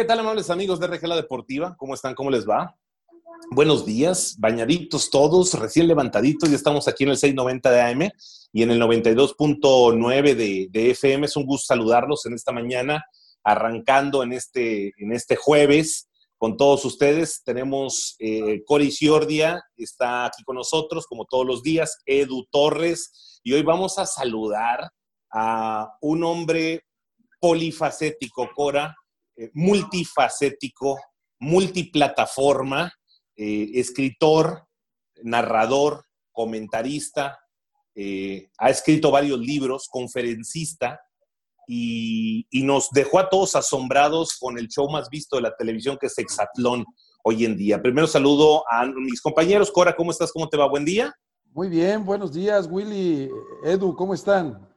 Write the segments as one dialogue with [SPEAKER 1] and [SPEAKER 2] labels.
[SPEAKER 1] ¿Qué tal, amables amigos de Regela Deportiva? ¿Cómo están? ¿Cómo les va? Buenos días, bañaditos todos, recién levantaditos, ya estamos aquí en el 690 de AM y en el 92.9 de, de, FM. Es un gusto saludarlos en esta mañana, arrancando en este, en este jueves con todos ustedes. Tenemos eh, Cori Ciordia, está aquí con nosotros, como todos los días, Edu Torres, y hoy vamos a saludar a un hombre polifacético, Cora, eh, multifacético, multiplataforma, eh, escritor, narrador, comentarista, eh, ha escrito varios libros, conferencista, y, nos dejó a todos asombrados con el show más visto de la televisión, que es Exatlón hoy en día. Primero saludo a mis compañeros. Cora, ¿cómo estás? ¿Cómo te va? Buen día.
[SPEAKER 2] Muy bien, buenos días, Willy. Edu, ¿cómo están?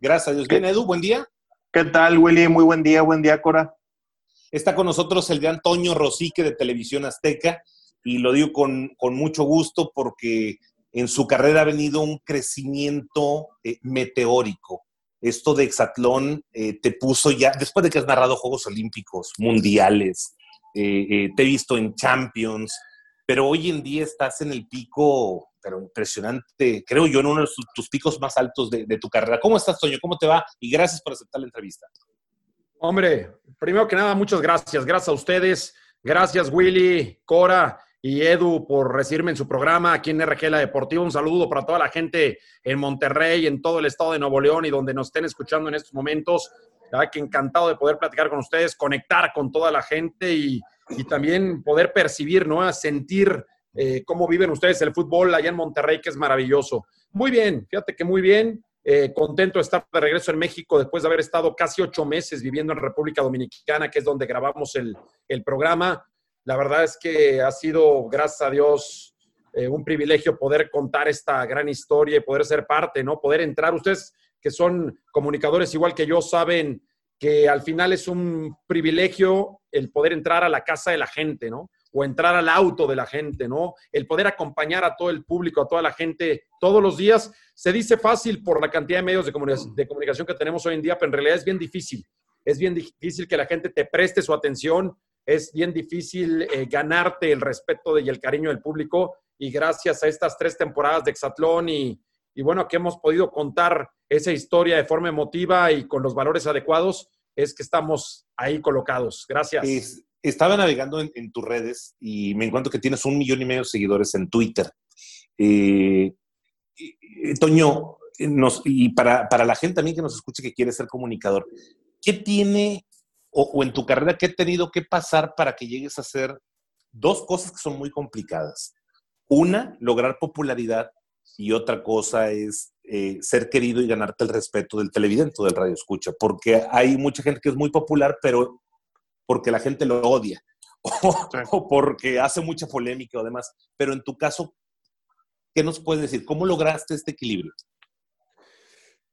[SPEAKER 1] Gracias a Dios. Bien, Edu, buen día.
[SPEAKER 3] ¿Qué tal, Willy? Muy buen día, buen día, Cora.
[SPEAKER 1] Está con nosotros el gran Toño Rosique de Televisión Azteca y lo digo con, mucho gusto porque en su carrera ha venido un crecimiento eh, meteórico. Esto de Exatlón eh, te puso ya, después de que has narrado Juegos Olímpicos, Mundiales, eh, te he visto en Champions, pero hoy en día estás en el pico, pero impresionante, creo yo, en uno de tus picos más altos de, de tu carrera. ¿Cómo estás, Toño? ¿Cómo te va? Y gracias por aceptar la entrevista.
[SPEAKER 4] Hombre, primero que nada, muchas gracias. Gracias a ustedes. Gracias, Willy, Cora y Edu, por recibirme en su programa aquí en RG La Deportiva. Un saludo para toda la gente en Monterrey, en todo el estado de Nuevo León y donde nos estén escuchando en estos momentos. que encantado de poder platicar con ustedes, conectar con toda la gente y, también poder percibir, ¿no? sentir eh, cómo viven ustedes el fútbol allá en Monterrey, que es maravilloso. Muy bien, fíjate que muy bien. Eh, contento de estar de regreso en México después de haber estado casi ocho meses viviendo en República Dominicana, que es donde grabamos el, programa. La verdad es que ha sido, gracias a Dios, eh, un privilegio poder contar esta gran historia y poder ser parte, ¿no? Poder entrar. Ustedes que son comunicadores igual que yo saben que al final es un privilegio el poder entrar a la casa de la gente, ¿no? O entrar al auto de la gente, ¿no? El poder acompañar a todo el público, a toda la gente todos los días, se dice fácil por la cantidad de medios de comunicación, que tenemos hoy en día, pero en realidad es bien difícil. Es bien difícil que la gente te preste su atención, es bien difícil eh, ganarte el respeto y el cariño del público y gracias a estas tres temporadas de Exatlón y, y bueno, que hemos podido contar esa historia de forma emotiva y con los valores adecuados, es que estamos ahí colocados. Gracias
[SPEAKER 1] estaba navegando en, tus redes y me encuentro que tienes un millón y medio de seguidores en Twitter. Eh, Toño, y para, la gente también que nos escuche que quiere ser comunicador, ¿qué tiene o, en tu carrera qué ha tenido que pasar para que llegues a hacer dos cosas que son muy complicadas? Una, lograr popularidad y otra cosa es eh, ser querido y ganarte el respeto del televidente del radio escucha, porque hay mucha gente que es muy popular, pero porque la gente lo odia o, porque hace mucha polémica o demás. Pero en tu caso, ¿qué nos puedes decir? ¿Cómo lograste este equilibrio?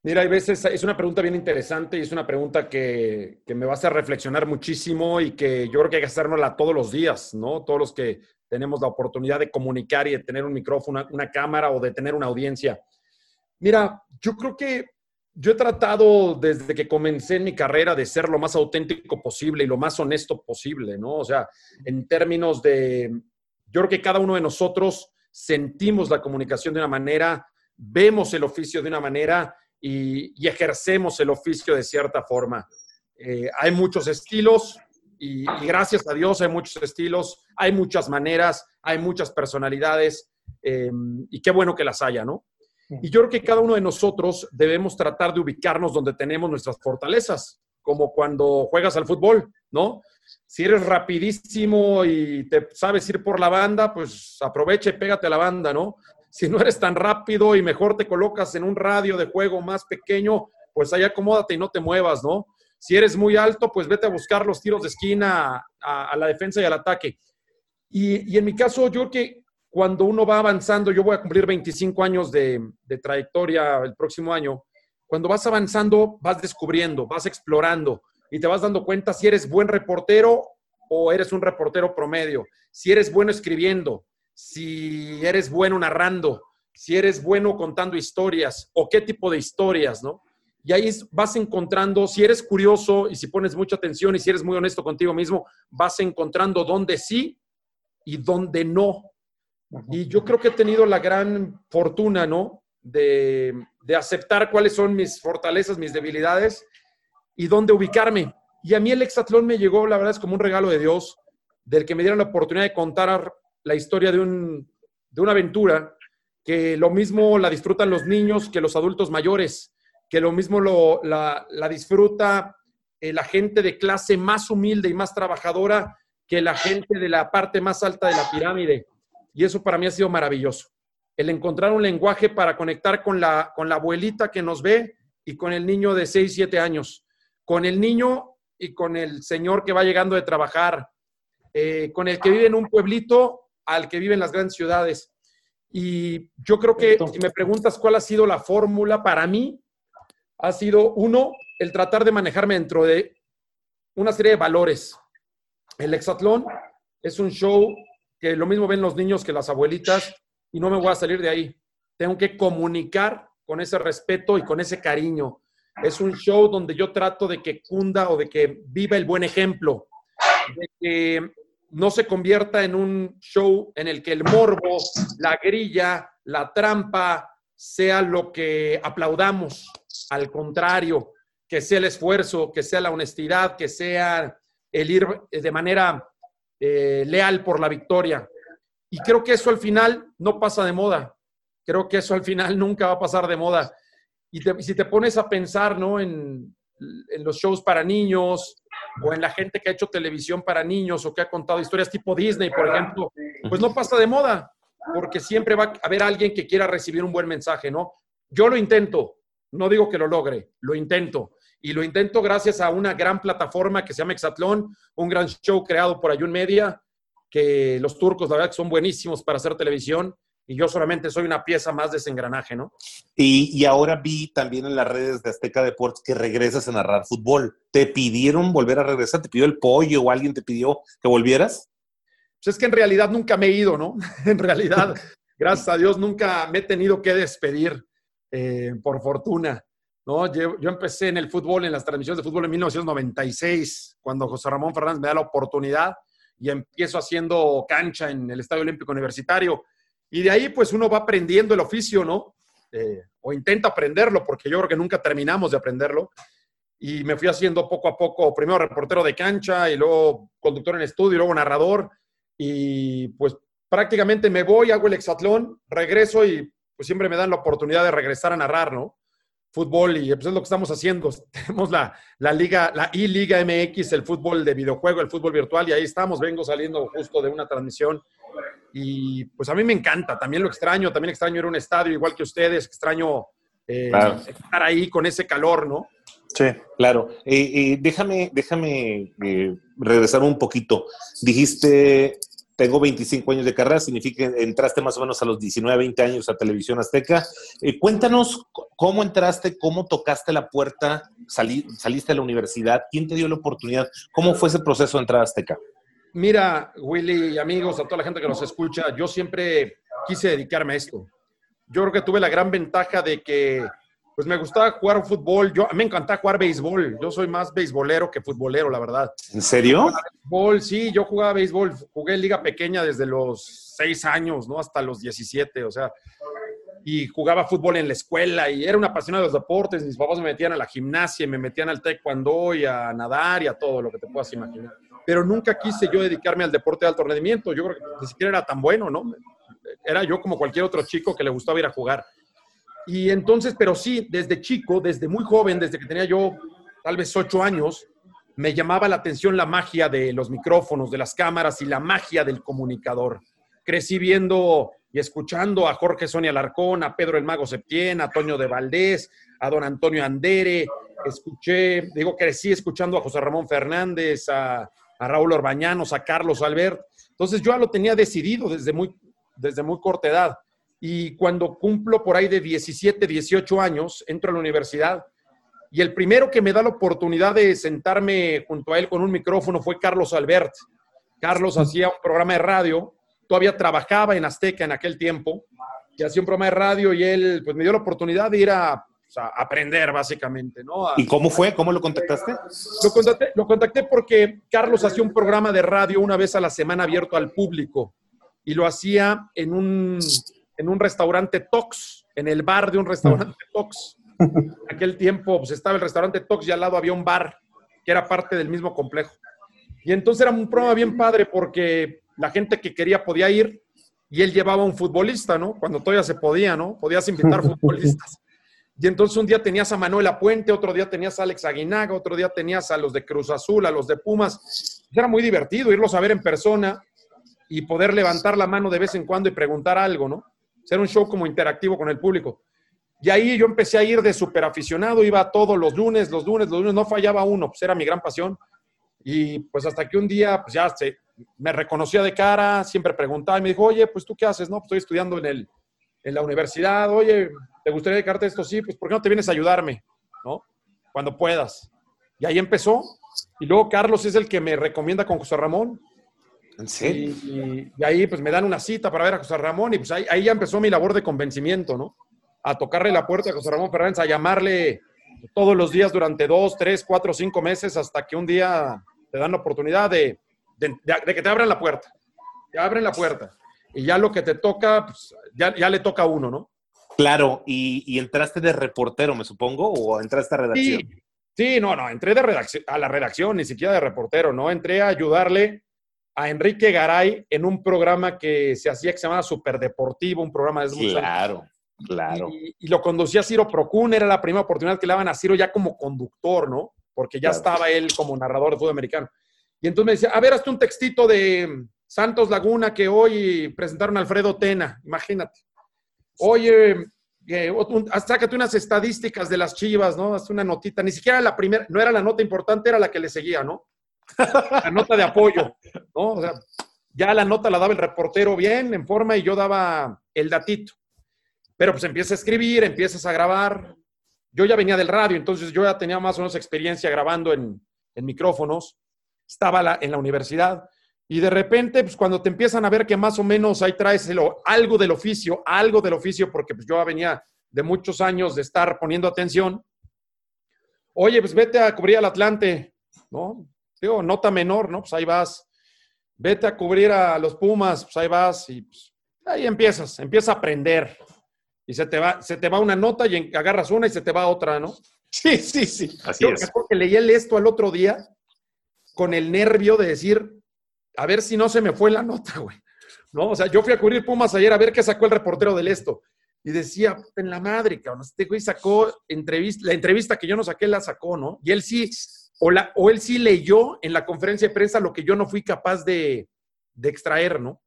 [SPEAKER 4] Mira, hay veces, es una pregunta bien interesante y es una pregunta que, me va a hacer reflexionar muchísimo y que yo creo que hay que hacérnosla todos los días, ¿no? Todos los que tenemos la oportunidad de comunicar y de tener un micrófono, una cámara o de tener una audiencia. Mira, yo creo que yo he tratado desde que comencé en mi carrera de ser lo más auténtico posible y lo más honesto posible, ¿no? O sea, en términos de, yo creo que cada uno de nosotros sentimos la comunicación de una manera, vemos el oficio de una manera y, ejercemos el oficio de cierta forma. Eh, hay muchos estilos y, gracias a Dios hay muchos estilos, hay muchas maneras, hay muchas personalidades eh, y qué bueno que las haya, ¿no? Y yo creo que cada uno de nosotros debemos tratar de ubicarnos donde tenemos nuestras fortalezas, como cuando juegas al fútbol, ¿no? Si eres rapidísimo y te sabes ir por la banda, pues aprovecha y pégate a la banda, ¿no? Si no eres tan rápido y mejor te colocas en un radio de juego más pequeño, pues ahí acomódate y no te muevas, ¿no? Si eres muy alto, pues vete a buscar los tiros de esquina a, la defensa y al ataque. Y, y, en mi caso, yo creo que cuando uno va avanzando, yo voy a cumplir 25 años de, trayectoria el próximo año, cuando vas avanzando, vas descubriendo, vas explorando y te vas dando cuenta si eres buen reportero o eres un reportero promedio, si eres bueno escribiendo, si eres bueno narrando, si eres bueno contando historias o qué tipo de historias, ¿no? y ahí vas encontrando, si eres curioso y si pones mucha atención y si eres muy honesto contigo mismo, vas encontrando dónde sí y dónde no. Y yo creo que he tenido la gran fortuna, ¿no? De, de aceptar cuáles son mis fortalezas, mis debilidades y dónde ubicarme. Y a mí el hexatlón me llegó, la verdad, es como un regalo de Dios, del que me dieron la oportunidad de contar la historia de, un, de una aventura que lo mismo la disfrutan los niños que los adultos mayores que lo mismo lo, la, disfruta eh, la gente de clase más humilde y más trabajadora que la gente de la parte más alta de la pirámide. Y eso para mí ha sido maravilloso. El encontrar un lenguaje para conectar con la, con la abuelita que nos ve y con el niño de 6, 7 años. Con el niño y con el señor que va llegando de trabajar. Eh, con el que vive en un pueblito al que vive en las grandes ciudades. Y yo creo que si me preguntas cuál ha sido la fórmula para mí, ha sido, uno, el tratar de manejarme dentro de una serie de valores. El hexatlón es un show que lo mismo ven los niños que las abuelitas y no me voy a salir de ahí. Tengo que comunicar con ese respeto y con ese cariño. Es un show donde yo trato de que cunda o de que viva el buen ejemplo, de que no se convierta en un show en el que el morbo, la grilla, la trampa sea lo que aplaudamos. Al contrario, que sea el esfuerzo, que sea la honestidad, que sea el ir de manera eh, leal por la victoria. Y creo que eso al final no pasa de moda. Creo que eso al final nunca va a pasar de moda. Y si te pones a pensar ¿no? en, en los shows para niños o en la gente que ha hecho televisión para niños o que ha contado historias tipo Disney, por ejemplo, pues no pasa de moda, porque siempre va a haber alguien que quiera recibir un buen mensaje, ¿no? Yo lo intento, no digo que lo logre, lo intento. Y lo intento gracias a una gran plataforma que se llama Exatlón, un gran show creado por Ayun Media, que los turcos, la verdad, son buenísimos para hacer televisión. Y yo solamente soy una pieza más de ese engranaje, ¿no?
[SPEAKER 1] Y, ahora vi también en las redes de Azteca Deportes que regresas a narrar fútbol. ¿Te pidieron volver a regresar? ¿Te pidió el pollo o alguien te pidió que volvieras?
[SPEAKER 4] Pues es que en realidad nunca me he ido, ¿no? en realidad, gracias a Dios, nunca me he tenido que despedir. Eh, por fortuna. ¿No? Yo, empecé en el fútbol, en las transmisiones de fútbol en 1996, cuando José Ramón Fernández me da la oportunidad y empiezo haciendo cancha en el Estadio Olímpico Universitario. Y de ahí, pues uno va aprendiendo el oficio, ¿no? Eh, o intenta aprenderlo, porque yo creo que nunca terminamos de aprenderlo. Y me fui haciendo poco a poco, primero reportero de cancha y luego conductor en estudio y luego narrador. Y pues prácticamente me voy, hago el hexatlón, regreso y pues siempre me dan la oportunidad de regresar a narrar, ¿no? Fútbol y pues es lo que estamos haciendo. Tenemos la, la liga, la I-Liga MX, el fútbol de videojuego, el fútbol virtual y ahí estamos. Vengo saliendo justo de una transmisión y pues a mí me encanta. También lo extraño, también extraño ir a un estadio igual que ustedes, extraño eh, estar ahí con ese calor, ¿no?
[SPEAKER 1] Sí, claro. Eh, eh, déjame, déjame regresar un poquito. Dijiste tengo 25 años de carrera, significa que entraste más o menos a los 19, 20 años a Televisión Azteca. Eh, cuéntanos cómo entraste, cómo tocaste la puerta, saliste a la universidad, quién te dio la oportunidad, cómo fue ese proceso de entrar a Azteca.
[SPEAKER 4] Mira, Willy amigos, a toda la gente que nos escucha, yo siempre quise dedicarme a esto. Yo creo que tuve la gran ventaja de que pues me gustaba jugar fútbol. Yo, me encantaba jugar béisbol. Yo soy más beisbolero que futbolero, la verdad.
[SPEAKER 1] ¿En serio?
[SPEAKER 4] Béisbol, sí, yo jugaba béisbol. Jugué en liga pequeña desde los seis años, ¿no? Hasta los 17, o sea. Y jugaba fútbol en la escuela y era un apasionado de los deportes. Mis papás me metían a la gimnasia, me metían al taekwondo y a nadar y a todo lo que te puedas imaginar. Pero nunca quise yo dedicarme al deporte de alto rendimiento. Yo creo que ni siquiera era tan bueno, ¿no? Era yo como cualquier otro chico que le gustaba ir a jugar y entonces, pero sí, desde chico, desde muy joven, desde que tenía yo tal vez ocho años, me llamaba la atención la magia de los micrófonos, de las cámaras y la magia del comunicador. Crecí viendo y escuchando a Jorge Sonia Larcón, a Pedro el Mago Septién, a Toño de Valdés, a don Antonio Andere. Escuché, digo, crecí escuchando a José Ramón Fernández, a, a Raúl Orbañanos, a Carlos Albert. Entonces yo ya lo tenía decidido desde muy, desde muy corta edad. Y cuando cumplo por ahí de 17, 18 años, entro a la universidad y el primero que me da la oportunidad de sentarme junto a él con un micrófono fue Carlos Albert. Carlos hacía un programa de radio, todavía trabajaba en Azteca en aquel tiempo, y hacía un programa de radio y él pues me dio la oportunidad de ir a, pues, a aprender básicamente, ¿no? A-
[SPEAKER 1] ¿Y cómo fue? ¿Cómo lo contactaste?
[SPEAKER 4] lo contacté, lo contacté porque Carlos hacía un programa de radio una vez a la semana abierto al público y lo hacía en un, en un restaurante Tox, en el bar de un restaurante Tox. En aquel tiempo pues, estaba el restaurante Tox y al lado había un bar que era parte del mismo complejo. Y entonces era un programa bien padre porque la gente que quería podía ir y él llevaba un futbolista, ¿no? Cuando todavía se podía, ¿no? Podías invitar futbolistas. Y entonces un día tenías a Manuela Puente, otro día tenías a Alex Aguinaga, otro día tenías a los de Cruz Azul, a los de Pumas. Era muy divertido irlos a ver en persona y poder levantar la mano de vez en cuando y preguntar algo, ¿no? Ser un show como interactivo con el público. Y ahí yo empecé a ir de súper aficionado, iba todos los lunes, los lunes, los lunes, no fallaba uno, pues era mi gran pasión. Y pues hasta que un día, pues ya se, me reconocía de cara, siempre preguntaba y me dijo, oye, pues tú qué haces, ¿no? Pues estoy estudiando en, el, en la universidad, oye, ¿te gustaría dedicarte a esto? Sí, pues ¿por qué no te vienes a ayudarme? ¿No? Cuando puedas. Y ahí empezó. Y luego Carlos es el que me recomienda con José Ramón.
[SPEAKER 1] ¿En
[SPEAKER 4] Y,
[SPEAKER 1] serio?
[SPEAKER 4] y- y ahí pues me dan una cita para ver a José Ramón y pues ahí, ahí ya empezó mi labor de convencimiento, ¿no? A tocarle la puerta a José Ramón Fernández, a llamarle todos los días durante dos, tres, cuatro, cinco meses hasta que un día te dan la oportunidad de, de- de- de que te abran la puerta. Te abren la puerta. Y ya lo que te toca, pues ya, ya le toca a uno, ¿no?
[SPEAKER 1] Claro, y, y entraste de reportero, me supongo, o entraste a redacción.
[SPEAKER 4] Sí, sí, no, no, entré de redacción, a la redacción, ni siquiera de reportero, ¿no? Entré a ayudarle a Enrique Garay en un programa que se hacía que se llamaba Superdeportivo, un programa de muchos años.
[SPEAKER 1] Claro, claro.
[SPEAKER 4] Y, y lo conducía Ciro Procún, era la primera oportunidad que le daban a Ciro ya como conductor, ¿no? Porque ya
[SPEAKER 1] Claro.
[SPEAKER 4] estaba él como narrador de fútbol americano. Y entonces me decía, a ver, hazte un textito de Santos Laguna que hoy presentaron a Alfredo Tena, imagínate. Oye, eh, un- sácate unas estadísticas de las chivas, ¿no? Hazte una notita. Ni siquiera la primera, no era la nota importante, era la que le seguía, ¿no? La nota de apoyo, ¿no? O sea, ya la nota la daba el reportero bien, en forma, y yo daba el datito. Pero pues empiezas a escribir, empiezas a grabar. Yo ya venía del radio, entonces yo ya tenía más o menos experiencia grabando en, en micrófonos. Estaba en la universidad. Y de repente, pues cuando te empiezan a ver que más o menos ahí traes algo del oficio, algo del oficio, porque pues yo venía de muchos años de estar poniendo atención. Oye, pues vete a cubrir al Atlante, ¿no? Digo, nota menor, ¿no? Pues ahí vas. Vete a cubrir a los Pumas, pues ahí vas y pues, ahí empiezas, empieza a aprender. Y se te va, se te va una nota y agarras una y se te va otra, ¿no? Sí, sí, sí.
[SPEAKER 1] Así
[SPEAKER 4] Yo
[SPEAKER 1] es.
[SPEAKER 4] me acuerdo que leí el esto al otro día con el nervio de decir, a ver si no se me fue la nota, güey. ¿No? O sea, yo fui a cubrir Pumas ayer a ver qué sacó el reportero del esto. Y decía, "Puta, en la madre, cabrón, este güey sacó entrevista, la entrevista que yo no saqué la sacó, ¿no? Y él sí, o, la, o él sí leyó en la conferencia de prensa lo que yo no fui capaz de, de extraer, ¿no?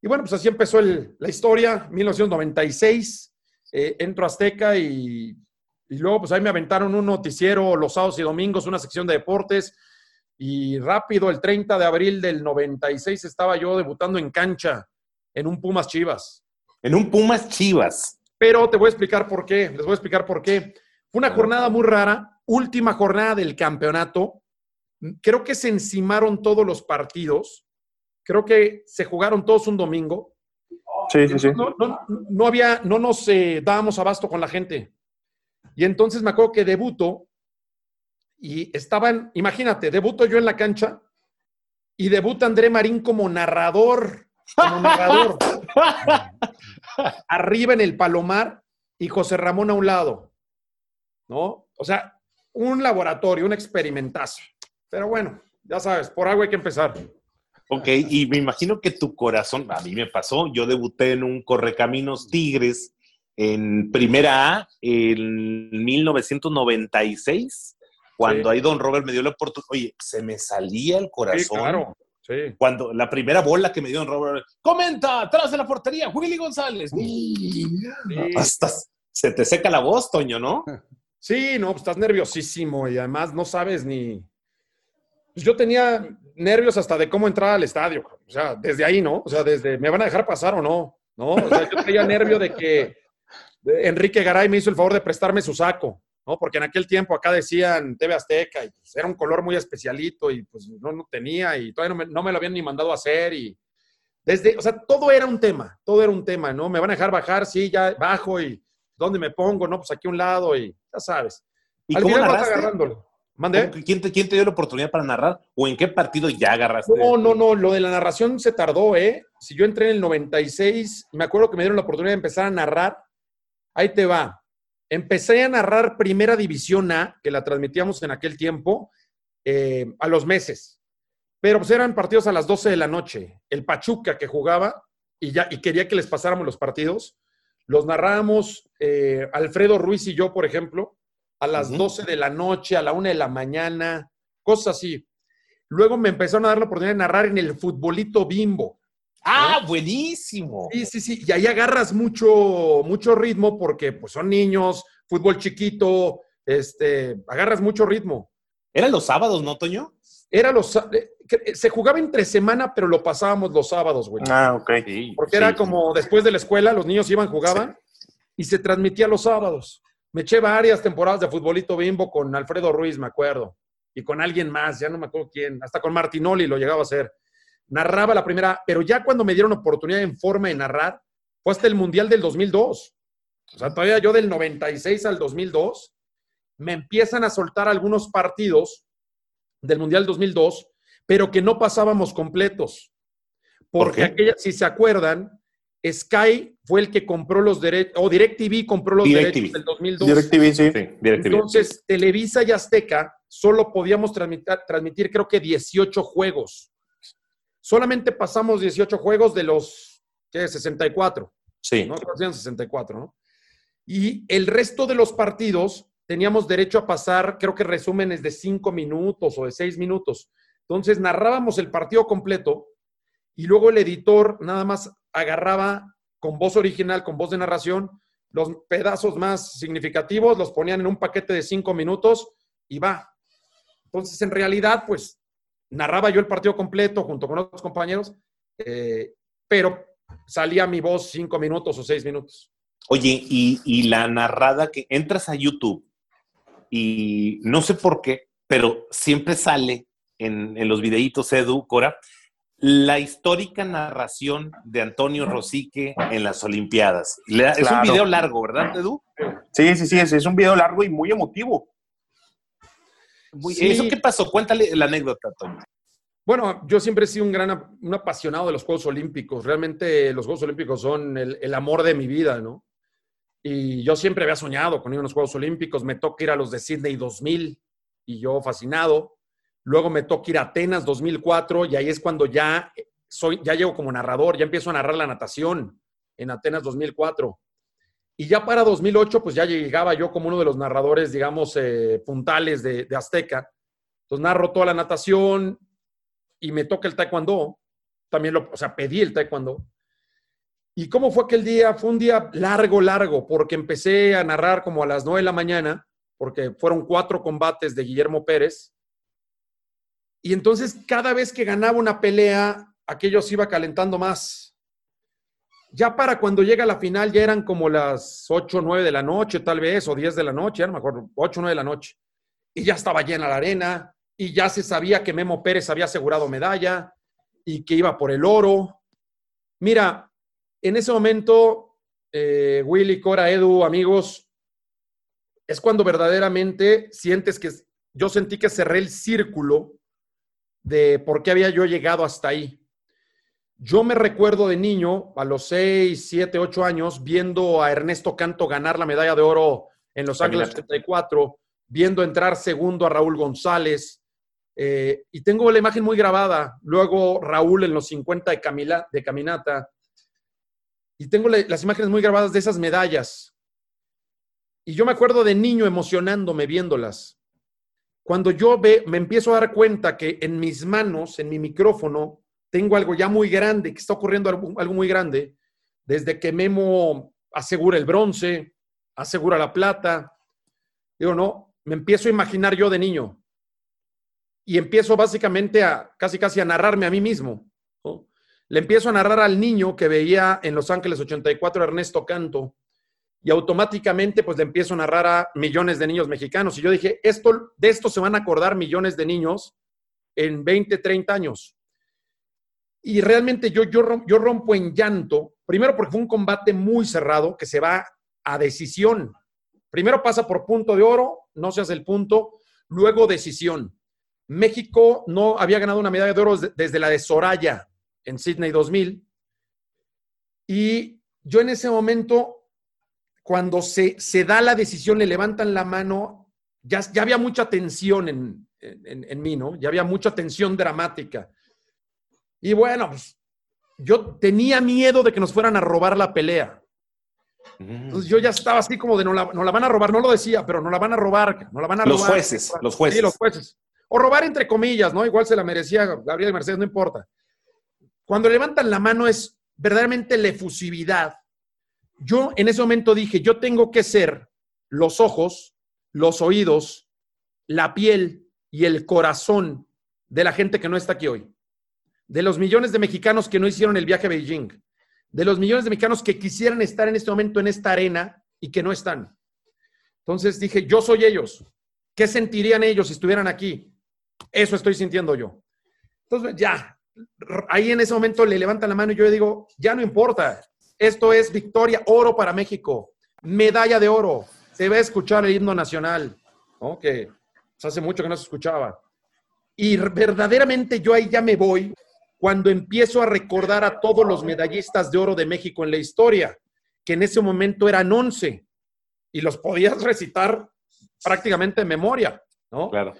[SPEAKER 4] Y bueno, pues así empezó el- la historia, 1996, eh, entro a Azteca y, y luego pues ahí me aventaron un noticiero los sábados y domingos, una sección de deportes, y rápido, el 30 de abril del 96 estaba yo debutando en cancha en un Pumas Chivas.
[SPEAKER 1] En un Pumas Chivas.
[SPEAKER 4] Pero te voy a explicar por qué, les voy a explicar por qué. Fue una jornada muy rara, última jornada del campeonato. Creo que se encimaron todos los partidos. Creo que se jugaron todos un domingo.
[SPEAKER 3] Sí, sí, sí.
[SPEAKER 4] No, no- no había, no nos eh, dábamos abasto con la gente. Y entonces me acuerdo que debuto y estaban, imagínate, debuto yo en la cancha y debuta André Marín como narrador, como narrador. Arriba en el Palomar y José Ramón a un lado. ¿No? O sea, un laboratorio, un experimentazo. Pero bueno, ya sabes, por algo hay que empezar.
[SPEAKER 1] Ok, y me imagino que tu corazón, a mí me pasó, yo debuté en un Correcaminos Tigres en Primera A en 1996, cuando
[SPEAKER 4] Sí.
[SPEAKER 1] ahí Don Robert me dio la oportunidad. Oye, se me salía el corazón.
[SPEAKER 4] Sí, claro. Sí.
[SPEAKER 1] Cuando la primera bola que me dio Don Robert, comenta, atrás de la portería, Willy González. Hasta se te seca la voz, Toño, ¿no?
[SPEAKER 4] Sí, no, pues estás nerviosísimo y además no sabes ni. Pues yo tenía nervios hasta de cómo entrar al estadio. O sea, desde ahí, ¿no? O sea, desde me van a dejar pasar o no. ¿No? O sea, yo tenía nervio de que Enrique Garay me hizo el favor de prestarme su saco, ¿no? Porque en aquel tiempo acá decían TV Azteca y pues, era un color muy especialito y pues no, no tenía y todavía no me, no me lo habían ni mandado a hacer y desde, o sea, todo era un tema, todo era un tema, ¿no? Me van a dejar bajar, sí, ya bajo y ¿dónde me pongo? No, pues aquí a un lado y ya sabes.
[SPEAKER 1] ¿Y
[SPEAKER 4] Al
[SPEAKER 1] cómo
[SPEAKER 4] final vas agarrándolo. ¿Mande?
[SPEAKER 1] ¿Cómo- ¿Quién te, ¿Quién te dio la oportunidad para narrar? ¿O en qué partido ya agarraste?
[SPEAKER 4] No, no, no, lo de la narración se tardó, ¿eh? Si yo entré en el 96, y me acuerdo que me dieron la oportunidad de empezar a narrar, ahí te va. Empecé a narrar Primera División A, que la transmitíamos en aquel tiempo, eh, a los meses. Pero pues eran partidos a las 12 de la noche. El Pachuca que jugaba y, ya, y quería que les pasáramos los partidos, los narrábamos eh, Alfredo Ruiz y yo, por ejemplo, a las
[SPEAKER 1] Ujú.
[SPEAKER 4] 12 de la noche, a la 1 de la mañana, cosas así. Luego me empezaron a dar la oportunidad de narrar en el futbolito bimbo.
[SPEAKER 1] ¡Ah, buenísimo!
[SPEAKER 4] Sí, sí, sí. Y ahí agarras mucho, mucho ritmo porque pues, son niños, fútbol chiquito, este, agarras mucho ritmo.
[SPEAKER 1] Eran los sábados, ¿no, Toño?
[SPEAKER 4] Era los, eh, se jugaba entre semana, pero lo pasábamos los sábados, güey.
[SPEAKER 3] Ah, ok.
[SPEAKER 1] Sí.
[SPEAKER 4] Porque era como después de la escuela, los niños iban, jugaban y se transmitía los sábados. Me eché varias temporadas de futbolito bimbo con Alfredo Ruiz, me acuerdo. Y con alguien más, ya no me acuerdo quién. Hasta con Martinoli lo llegaba a hacer. Narraba la primera, pero ya cuando me dieron oportunidad en forma de narrar, fue hasta el Mundial del 2002. O sea, todavía yo del 96 al 2002, me empiezan a soltar algunos partidos del Mundial 2002, pero que no pasábamos completos.
[SPEAKER 1] ¿Por
[SPEAKER 4] Porque aquella, si se acuerdan, Sky fue el que compró los derechos, o DirecTV compró los
[SPEAKER 1] DirecTV.
[SPEAKER 4] derechos del 2002.
[SPEAKER 3] DirecTV, sí.
[SPEAKER 1] Sí, DirecTV.
[SPEAKER 4] Entonces, Televisa y Azteca solo podíamos transmitir, transmitir, creo que 18 juegos. Solamente pasamos 18 juegos de los ¿qué? 64.
[SPEAKER 1] sí.
[SPEAKER 4] ¿no? Creo que eran 64, ¿no? Y el resto de los partidos teníamos derecho a pasar, creo que resúmenes de 5 minutos o de 6 minutos. Entonces narrábamos el partido completo y luego el editor nada más agarraba con voz original, con voz de narración, los pedazos más significativos, los ponían en un paquete de 5 minutos y va. Entonces, en realidad, pues narraba yo el partido completo junto con otros compañeros, eh, pero salía mi voz 5 minutos o 6 minutos.
[SPEAKER 1] Oye, y, y la narrada que entras a YouTube y no sé por qué, pero siempre sale en, en los videitos, Edu, Cora, la histórica narración de Antonio Rosique en las Olimpiadas. Le- Es un video largo, ¿verdad, Edu?
[SPEAKER 3] Sí, sí, sí, es, es un video largo y muy emotivo.
[SPEAKER 1] Muy-
[SPEAKER 4] Sí.
[SPEAKER 1] ¿Eso qué pasó? Cuéntale la anécdota, Antonio.
[SPEAKER 4] Bueno, yo siempre he sido un gran un apasionado de los Juegos Olímpicos. Realmente los Juegos Olímpicos son el, el amor de mi vida, ¿no? Y yo siempre había soñado con ir a unos Juegos Olímpicos. Me toca ir a los de Sydney 2000 y yo fascinado. Luego me toca ir a Atenas 2004 y ahí es cuando ya soy, ya llego como narrador, ya empiezo a narrar la natación en Atenas 2004. Y ya para 2008, pues ya llegaba yo como uno de los narradores, digamos, eh, puntales de, de Azteca. Entonces narro toda la natación y me toca el taekwondo. También lo, o sea, pedí el taekwondo. ¿Y cómo fue aquel día? Fue un día largo, largo, porque empecé a narrar como a las 9 de la mañana, porque fueron cuatro combates de Guillermo Pérez. Y entonces cada vez que ganaba una pelea, aquello se iba calentando más. Ya para cuando llega la final ya eran como las 8 o 9 de la noche, tal vez, o 10 de la noche, ya no me acuerdo, 8 o 9 de la noche. Y ya estaba llena la arena, y ya se sabía que Memo Pérez había asegurado medalla y que iba por el oro. Mira, en ese momento, eh, Willy, Cora, Edu, amigos, es cuando verdaderamente sientes que yo sentí que cerré el círculo de por qué había yo llegado hasta ahí. Yo me recuerdo de niño, a los 6, 7, 8 años, viendo a Ernesto Canto ganar la medalla de oro en Los Ángeles
[SPEAKER 1] Caminata.
[SPEAKER 4] 84, viendo entrar segundo a Raúl González, eh, y tengo la imagen muy grabada. Luego Raúl en los 50 de, Camila, de caminata. Y tengo la- las imágenes muy grabadas de esas medallas. Y yo me acuerdo de niño emocionándome viéndolas. Cuando yo ve, me empiezo a dar cuenta que en mis manos, en mi micrófono, tengo algo ya muy grande, que está ocurriendo algo, muy grande, desde que Memo asegura el bronce, asegura la plata. Digo, no, me empiezo a imaginar yo de niño y empiezo básicamente a casi casi a narrarme a mí mismo. Le empiezo a narrar al niño que veía en Los Ángeles 84 a Ernesto Canto y automáticamente pues le empiezo a narrar a millones de niños mexicanos. Y yo dije, esto, de esto se van a acordar millones de niños en 20, 30 años. Y realmente yo, yo, rom- yo rompo en llanto, primero porque fue un combate muy cerrado que se va a decisión. Primero pasa por punto de oro, no se hace el punto, luego decisión. México no había ganado una medalla de oro desde la de Soraya en Sydney 2000. Y yo en ese momento, cuando se, se da la decisión, le levantan la mano, ya, ya había mucha tensión en, en, en, mí, ¿no? Ya había mucha tensión dramática. Y bueno, pues yo tenía miedo de que nos fueran a robar la pelea. Entonces yo ya estaba así como de no la, no la van a robar, no lo decía, pero no la van a robar, no la van a
[SPEAKER 1] los
[SPEAKER 4] robar.
[SPEAKER 1] Jueces, los jueces,
[SPEAKER 4] Sí, los jueces. O robar entre comillas, ¿no? Igual se la merecía Gabriel Mercedes, no importa. Cuando levantan la mano es verdaderamente la efusividad. Yo en ese momento dije, yo tengo que ser los ojos, los oídos, la piel y el corazón de la gente que no está aquí hoy. De los millones de mexicanos que no hicieron el viaje a Beijing. De los millones de mexicanos que quisieran estar en este momento en esta arena y que no están. Entonces dije, yo soy ellos. ¿Qué sentirían ellos si estuvieran aquí? Eso estoy sintiendo yo. Entonces, ya, ahí en ese momento le levantan la mano y yo le digo, ya no importa. Esto es victoria, oro para México, medalla de oro. Se va a escuchar el himno nacional, ¿no? que hace mucho que no se escuchaba. Y verdaderamente yo ahí ya me voy cuando empiezo a recordar a todos los medallistas de oro de México en la historia, que en ese momento eran 11 y los podías recitar prácticamente en memoria, ¿no?
[SPEAKER 1] Claro.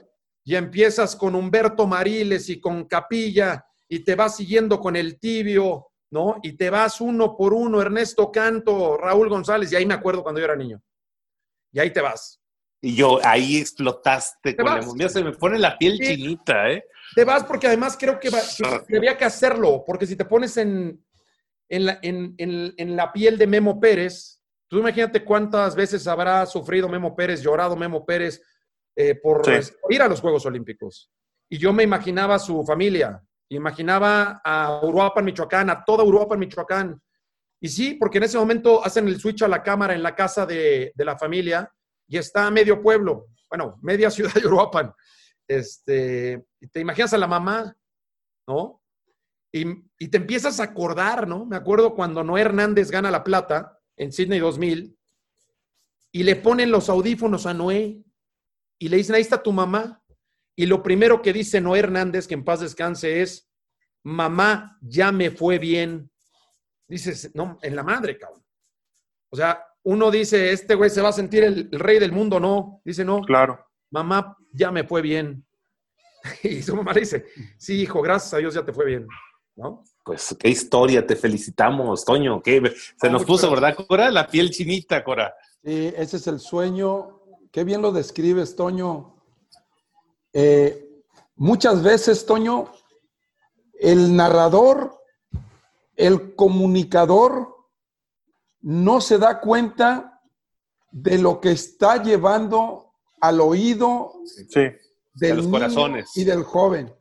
[SPEAKER 4] Y empiezas con Humberto Mariles y con Capilla y te vas siguiendo con el tibio, ¿no? Y te vas uno por uno, Ernesto Canto, Raúl González, y ahí me acuerdo cuando yo era niño. Y ahí te vas.
[SPEAKER 1] Y yo, ahí explotaste
[SPEAKER 4] ¿Te
[SPEAKER 1] con
[SPEAKER 4] vas?
[SPEAKER 1] la Mira, se me pone la piel
[SPEAKER 4] Sí.
[SPEAKER 1] chinita, ¿eh?
[SPEAKER 4] Te vas porque además creo que, que había que hacerlo, porque si te pones en, en, la, en- en- en la piel de Memo Pérez, tú imagínate cuántas veces habrá sufrido Memo Pérez, llorado Memo Pérez eh, por,
[SPEAKER 3] Sí.
[SPEAKER 4] ir a los Juegos Olímpicos. Y yo me imaginaba su familia, imaginaba a Uruapan, Michoacán, a toda Uruapan, Michoacán. Y sí, porque en ese momento hacen el switch a la cámara en la casa de, la familia y está medio pueblo, bueno, media ciudad de Uruapan. Este, te imaginas a la mamá, ¿no? Y, y te empiezas a acordar, ¿no? Me acuerdo cuando Noé Hernández gana la plata en Sydney 2000 y le ponen los audífonos a Noé y le dicen, ahí está tu mamá. Y lo primero que dice Noé Hernández, que en paz descanse, es, mamá, ya me fue bien. Dices, no, en la madre, cabrón. O sea, uno dice, este güey se va a sentir el, el rey del mundo, no. Dice, no,
[SPEAKER 3] Claro.
[SPEAKER 4] mamá, ya me fue bien. Y su mamá le dice, sí, hijo, gracias a Dios ya te fue bien. ¿No?
[SPEAKER 1] Pues qué historia, te felicitamos, Toño. ¿Qué? Se
[SPEAKER 4] No,
[SPEAKER 1] nos puso,
[SPEAKER 4] gracias.
[SPEAKER 1] ¿verdad, Cora? La piel chinita, Cora.
[SPEAKER 2] Sí, ese es el sueño. Qué bien lo describes, Toño. Eh, muchas veces, Toño, el narrador, el comunicador, no se da cuenta de lo que está llevando al oído
[SPEAKER 3] Sí.
[SPEAKER 2] del
[SPEAKER 1] los corazones.
[SPEAKER 2] y del joven,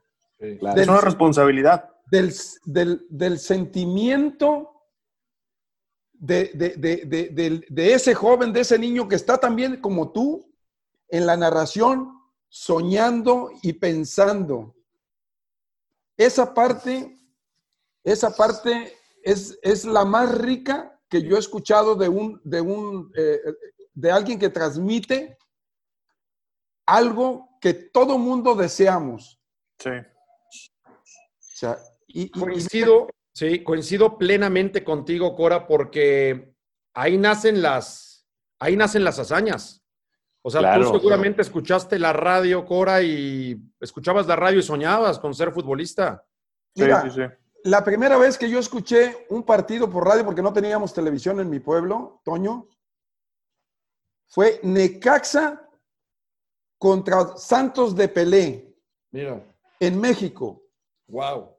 [SPEAKER 1] Claro.
[SPEAKER 2] Del-
[SPEAKER 3] Es una responsabilidad.
[SPEAKER 2] del, del- del sentimiento de, de- de- de- de- de ese joven, de ese niño que está también como tú en la narración, soñando y pensando. Esa parte, esa parte es, es la más rica que yo he escuchado de un, de un, eh, de alguien que transmite algo que todo mundo deseamos.
[SPEAKER 3] Sí.
[SPEAKER 2] O sea, y- y- y-
[SPEAKER 4] Coincido, sí, coincido plenamente contigo, Cora, porque ahí nacen las, ahí nacen las hazañas. O sea,
[SPEAKER 1] Claro.
[SPEAKER 4] tú seguramente escuchaste la radio, Cora, y escuchabas la radio y soñabas con ser futbolista.
[SPEAKER 2] Mira,
[SPEAKER 3] sí, sí.
[SPEAKER 2] La primera vez que yo escuché un partido por radio, porque no teníamos televisión en mi pueblo, Toño, fue Necaxa contra Santos de Pelé
[SPEAKER 4] Mira,
[SPEAKER 2] en México,
[SPEAKER 4] wow.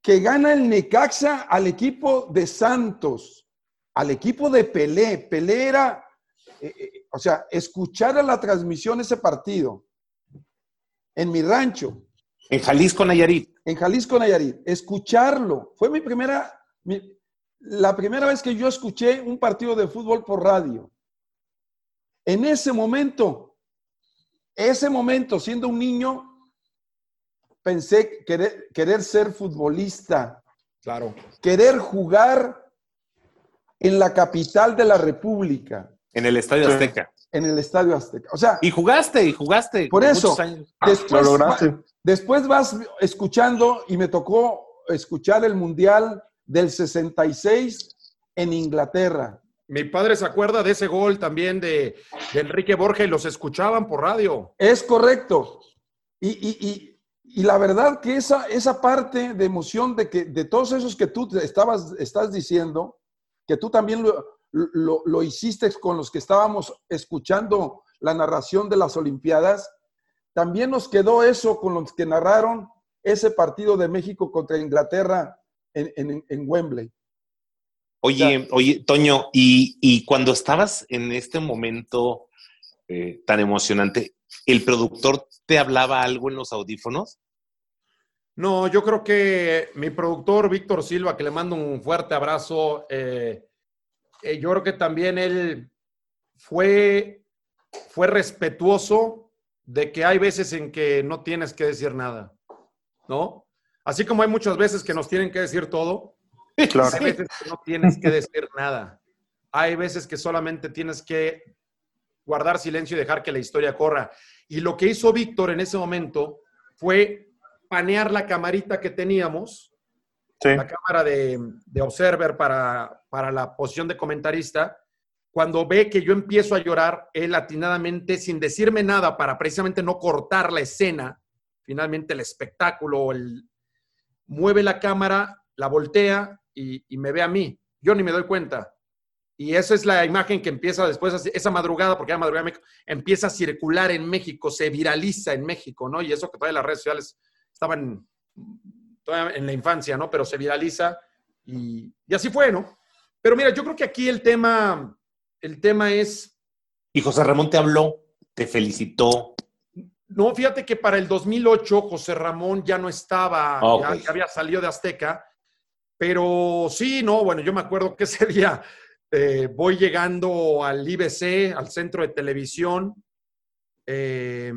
[SPEAKER 2] que gana el Necaxa al equipo de Santos, al equipo de Pelé. Pelé era, eh, eh, o sea, escuchar a la transmisión ese partido en mi rancho,
[SPEAKER 1] En Jalisco, Nayarit.
[SPEAKER 2] en Jalisco, Nayarit, escucharlo. Fue mi primera, mi- la primera vez que yo escuché un partido de fútbol por radio. En ese momento, ese momento, siendo un niño, pensé querer, querer ser futbolista,
[SPEAKER 4] Claro.
[SPEAKER 2] querer jugar en la capital de la República,
[SPEAKER 1] En el Estadio
[SPEAKER 3] Sí.
[SPEAKER 1] Azteca.
[SPEAKER 2] en el Estadio Azteca. O sea,
[SPEAKER 1] Y jugaste, y jugaste.
[SPEAKER 2] Por eso.
[SPEAKER 1] muchos años.
[SPEAKER 3] Lo
[SPEAKER 2] después,
[SPEAKER 3] lograste.
[SPEAKER 2] después vas escuchando y me tocó escuchar el Mundial del 66 en Inglaterra.
[SPEAKER 4] Mi padre se acuerda de ese gol también de, de Enrique Borja y los escuchaban por radio.
[SPEAKER 2] Es correcto. Y, y- y- y la verdad que esa, esa parte de emoción de que de todos esos que tú estabas, estás diciendo, que tú también lo, lo- lo hiciste con los que estábamos escuchando la narración de las Olimpiadas, también nos quedó eso con los que narraron ese partido de México contra Inglaterra en, en- en Wembley.
[SPEAKER 1] Oye, oye, Toño, y, y cuando estabas en este momento eh, tan emocionante, ¿el productor te hablaba algo en los audífonos?
[SPEAKER 4] No, yo creo que mi productor Víctor Silva, que le mando un fuerte abrazo, eh, eh, yo creo que también él fue, fue respetuoso de que hay veces en que no tienes que decir nada, ¿no? Así como hay muchas veces que nos tienen que decir todo,
[SPEAKER 3] Claro.
[SPEAKER 4] hay veces que no tienes que decir nada. Hay veces que solamente tienes que guardar silencio y dejar que la historia corra. Y lo que hizo Víctor en ese momento fue panear la camarita que teníamos,
[SPEAKER 3] Sí.
[SPEAKER 4] la cámara de, de Observer para, para la posición de comentarista. Cuando ve que yo empiezo a llorar, él atinadamente, sin decirme nada, para precisamente no cortar la escena, finalmente el espectáculo, el, mueve la cámara, la voltea y, y me ve a mí. Yo ni me doy cuenta. Y esa es la imagen que empieza después, esa madrugada, porque ya madrugada México, empieza a circular en México, se viraliza en México, ¿no? Y eso que todavía las redes sociales estaban todavía en la infancia, ¿no? Pero se viraliza y, y así fue, ¿no? Pero mira, yo creo que aquí el tema, el tema es,
[SPEAKER 1] Y José Ramón te habló, te felicitó.
[SPEAKER 4] no, fíjate que para el 2008 José Ramón ya no estaba, ya, había salido de Azteca, pero sí, no, bueno, yo me acuerdo que ese día eh, voy llegando al IBC, al centro de televisión, eh,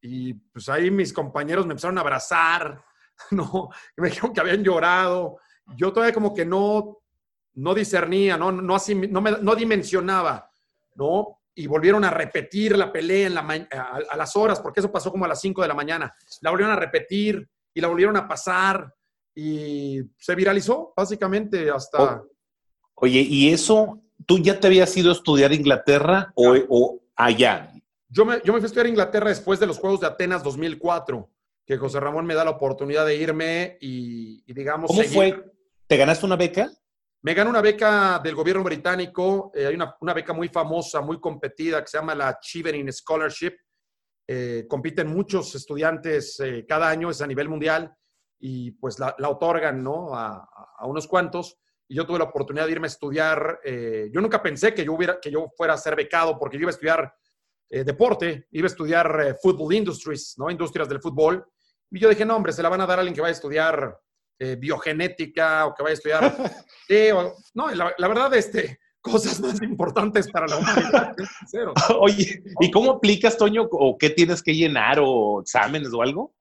[SPEAKER 4] y pues ahí mis compañeros me empezaron a abrazar, ¿no? Me dijeron que habían llorado. Yo todavía como que no, no discernía, no, no, así, no, me- no dimensionaba, ¿no? Y volvieron a repetir la pelea en la a, a las horas, porque eso pasó como a las 5 de la mañana. La volvieron a repetir y la volvieron a pasar y se viralizó básicamente hasta...
[SPEAKER 1] Oh. Oye, ¿y eso, tú ya te habías ido a estudiar a Inglaterra o, o allá?
[SPEAKER 4] Yo me, yo me fui a estudiar a Inglaterra después de los Juegos de Atenas 2004, que José Ramón me da la oportunidad de irme y, y digamos...
[SPEAKER 1] ¿Cómo
[SPEAKER 4] seguir.
[SPEAKER 1] fue? ¿Te ganaste una beca?
[SPEAKER 4] Me gané una beca del gobierno británico, eh, hay una, una beca muy famosa, muy competida, que se llama la Chevening Scholarship. Eh, compiten muchos estudiantes eh, cada año, es a nivel mundial, y pues la, la otorgan ¿no? a, unos cuantos. Y yo tuve la oportunidad de irme a estudiar. yo nunca pensé que yo, hubiera, que yo fuera a ser becado, porque yo iba a estudiar deporte, iba a estudiar Football Industries, ¿no? Industrias del fútbol. Y yo dije, no, hombre, se la van a dar a alguien que vaya a estudiar eh, biogenética o que vaya a estudiar Sí, o- no, la, la verdad, este, cosas más importantes para la humanidad.
[SPEAKER 1] Oye, ¿y cómo aplicas, Toño? ¿O qué tienes que llenar? ¿O exámenes o algo?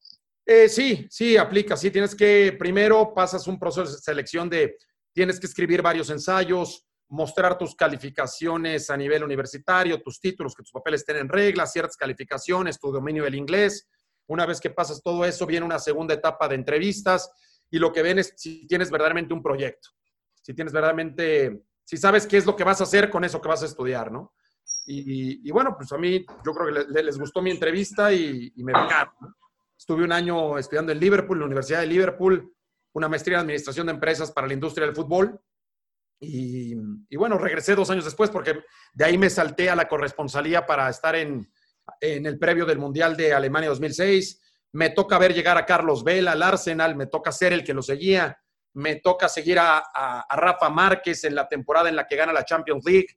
[SPEAKER 4] Eh, sí, sí, aplica. Sí, tienes que, primero pasas un proceso de selección de, tienes que escribir varios ensayos, mostrar tus calificaciones a nivel universitario, tus títulos, que tus papeles estén en regla, ciertas calificaciones, tu dominio del inglés. Una vez que pasas todo eso, viene una segunda etapa de entrevistas y lo que ven es si tienes verdaderamente un proyecto, si tienes verdaderamente, si sabes qué es lo que vas a hacer con eso que vas a estudiar, ¿no? Y, y bueno, pues a mí yo creo que le- le- les gustó mi entrevista y, y me becaron. Estuve un año estudiando en Liverpool, en la Universidad de Liverpool, una maestría en Administración de Empresas para la industria del fútbol. Y, y bueno, regresé dos años después porque de ahí me salté a la corresponsalía para estar en, en el previo del Mundial de Alemania 2006. Me toca ver llegar a Carlos Vela al Arsenal, me toca ser el que lo seguía, me toca seguir a, a- a Rafa Márquez en la temporada en la que gana la Champions League,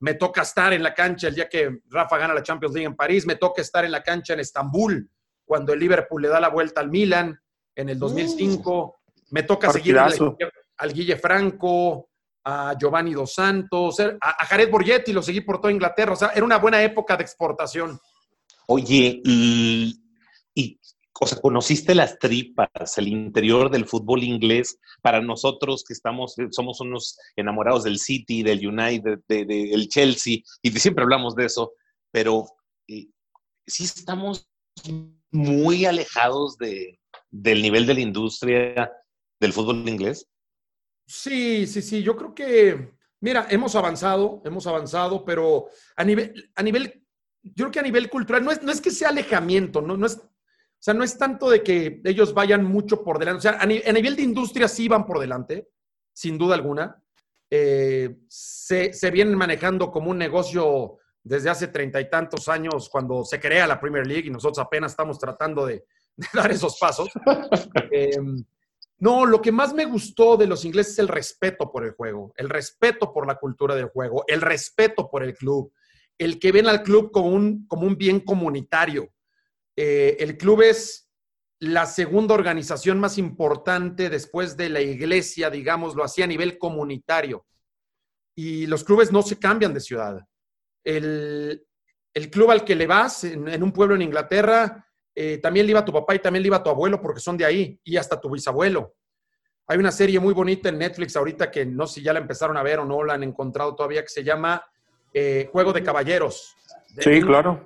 [SPEAKER 4] me toca estar en la cancha el día que Rafa gana la Champions League en París, me toca estar en la cancha en Estambul cuando el Liverpool le da la vuelta al Milan en el 2005, me toca seguir al, al Guille Franco, a Giovanni Dos Santos, a, a Jared Borgetti, lo seguí por toda Inglaterra, o sea, era una buena época de exportación.
[SPEAKER 1] Oye, y, o sea, conociste las tripas, el interior del fútbol inglés. Para nosotros que estamos, somos unos enamorados del City, del United, del Chelsea, y siempre hablamos de eso, pero eh, sí estamos muy alejados de, del nivel de la industria del fútbol inglés.
[SPEAKER 4] Sí, sí, sí. Yo creo que, mira, hemos avanzado, hemos avanzado, pero a nivel, a nivel, yo creo que a nivel cultural, no es, no es que sea alejamiento, no, no es, o sea, no es tanto de que ellos vayan mucho por delante. O sea, a, nivel de industria sí van por delante, sin duda alguna. Eh, se, se, vienen manejando como un negocio desde hace treinta y tantos años cuando se crea la Premier League y nosotros apenas estamos tratando de, dar esos pasos. Em, no, lo que más me gustó de los ingleses es el respeto por el juego, el respeto por la cultura del juego, el respeto por el club, el que ven al club como un, como un bien comunitario. Eh, el club es la segunda organización más importante después de la iglesia, digámoslo así, a nivel comunitario. Y los clubes no se cambian de ciudad. El, club al que le vas en, un pueblo en Inglaterra, eh, también le iba a tu papá y también le iba a tu abuelo porque son de ahí y hasta tu bisabuelo. Hay una serie muy bonita en Netflix ahorita que no sé si ya la empezaron a ver o no la han encontrado todavía que se llama eh, Juego de Caballeros.
[SPEAKER 3] Sí, claro.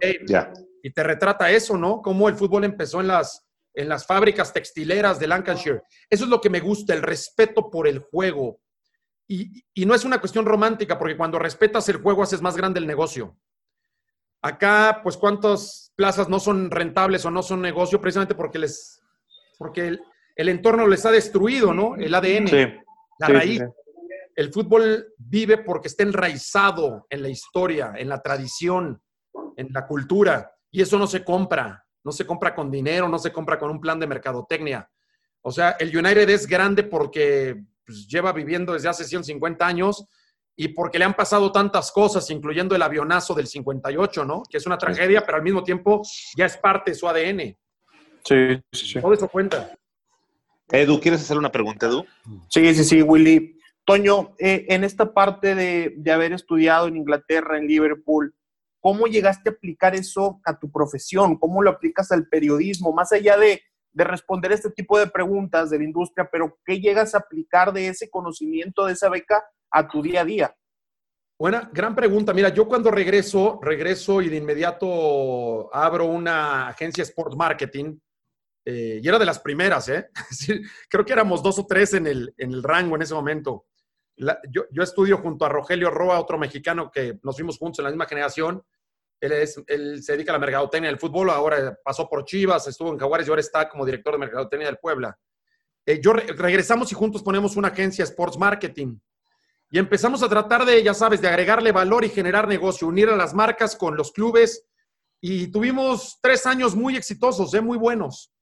[SPEAKER 4] Y te retrata eso, ¿no? Cómo el fútbol empezó en las, en las fábricas textileras de Lancashire. Eso es lo que me gusta, el respeto por el juego. Y, no es una cuestión romántica, porque cuando respetas el juego haces más grande el negocio. Acá, pues, ¿cuántas plazas no son rentables o no son negocio? Precisamente porque les, porque el, entorno les ha destruido, ¿no? El ADN, la raíz. El fútbol vive porque está enraizado en la historia, en la tradición, en la cultura. Y eso no se compra, no se compra con dinero, no se compra con un plan de mercadotecnia. O sea, el United es grande porque pues, lleva viviendo desde hace 150 años y porque le han pasado tantas cosas, incluyendo el avionazo del 58, ¿no? Que es una tragedia, pero al mismo tiempo ya es parte de su ADN.
[SPEAKER 3] Sí, sí, sí.
[SPEAKER 4] Todo eso cuenta.
[SPEAKER 1] Edu, ¿quieres hacer una pregunta, Edu?
[SPEAKER 3] Sí, sí, sí, Willy. Toño, eh, en esta parte de, haber estudiado en Inglaterra, en Liverpool, ¿Cómo llegaste a aplicar eso a tu profesión? ¿Cómo lo aplicas al periodismo? Más allá de, responder este tipo de preguntas de la industria, pero ¿qué llegas a aplicar de ese conocimiento, de esa beca, a tu día a día?
[SPEAKER 4] Buena, gran pregunta. Mira, yo cuando regreso, regreso y de inmediato abro una agencia Sport Marketing. Eh, y era de las primeras, ¿eh? Creo que éramos dos o tres en el, en el rango en ese momento. Yo, yo, estudio junto a Rogelio Roa, otro mexicano que nos fuimos juntos en la misma generación. Él, es, él se dedica a la mercadotecnia del fútbol, ahora pasó por Chivas, estuvo en Jaguares y ahora está como director de mercadotecnia del Puebla. Eh, yo regresamos y juntos ponemos una agencia Sports Marketing. Y empezamos a tratar de, ya sabes, de agregarle valor y generar negocio, unir a las marcas con los clubes. Y tuvimos tres años muy exitosos, ¿eh? muy buenos.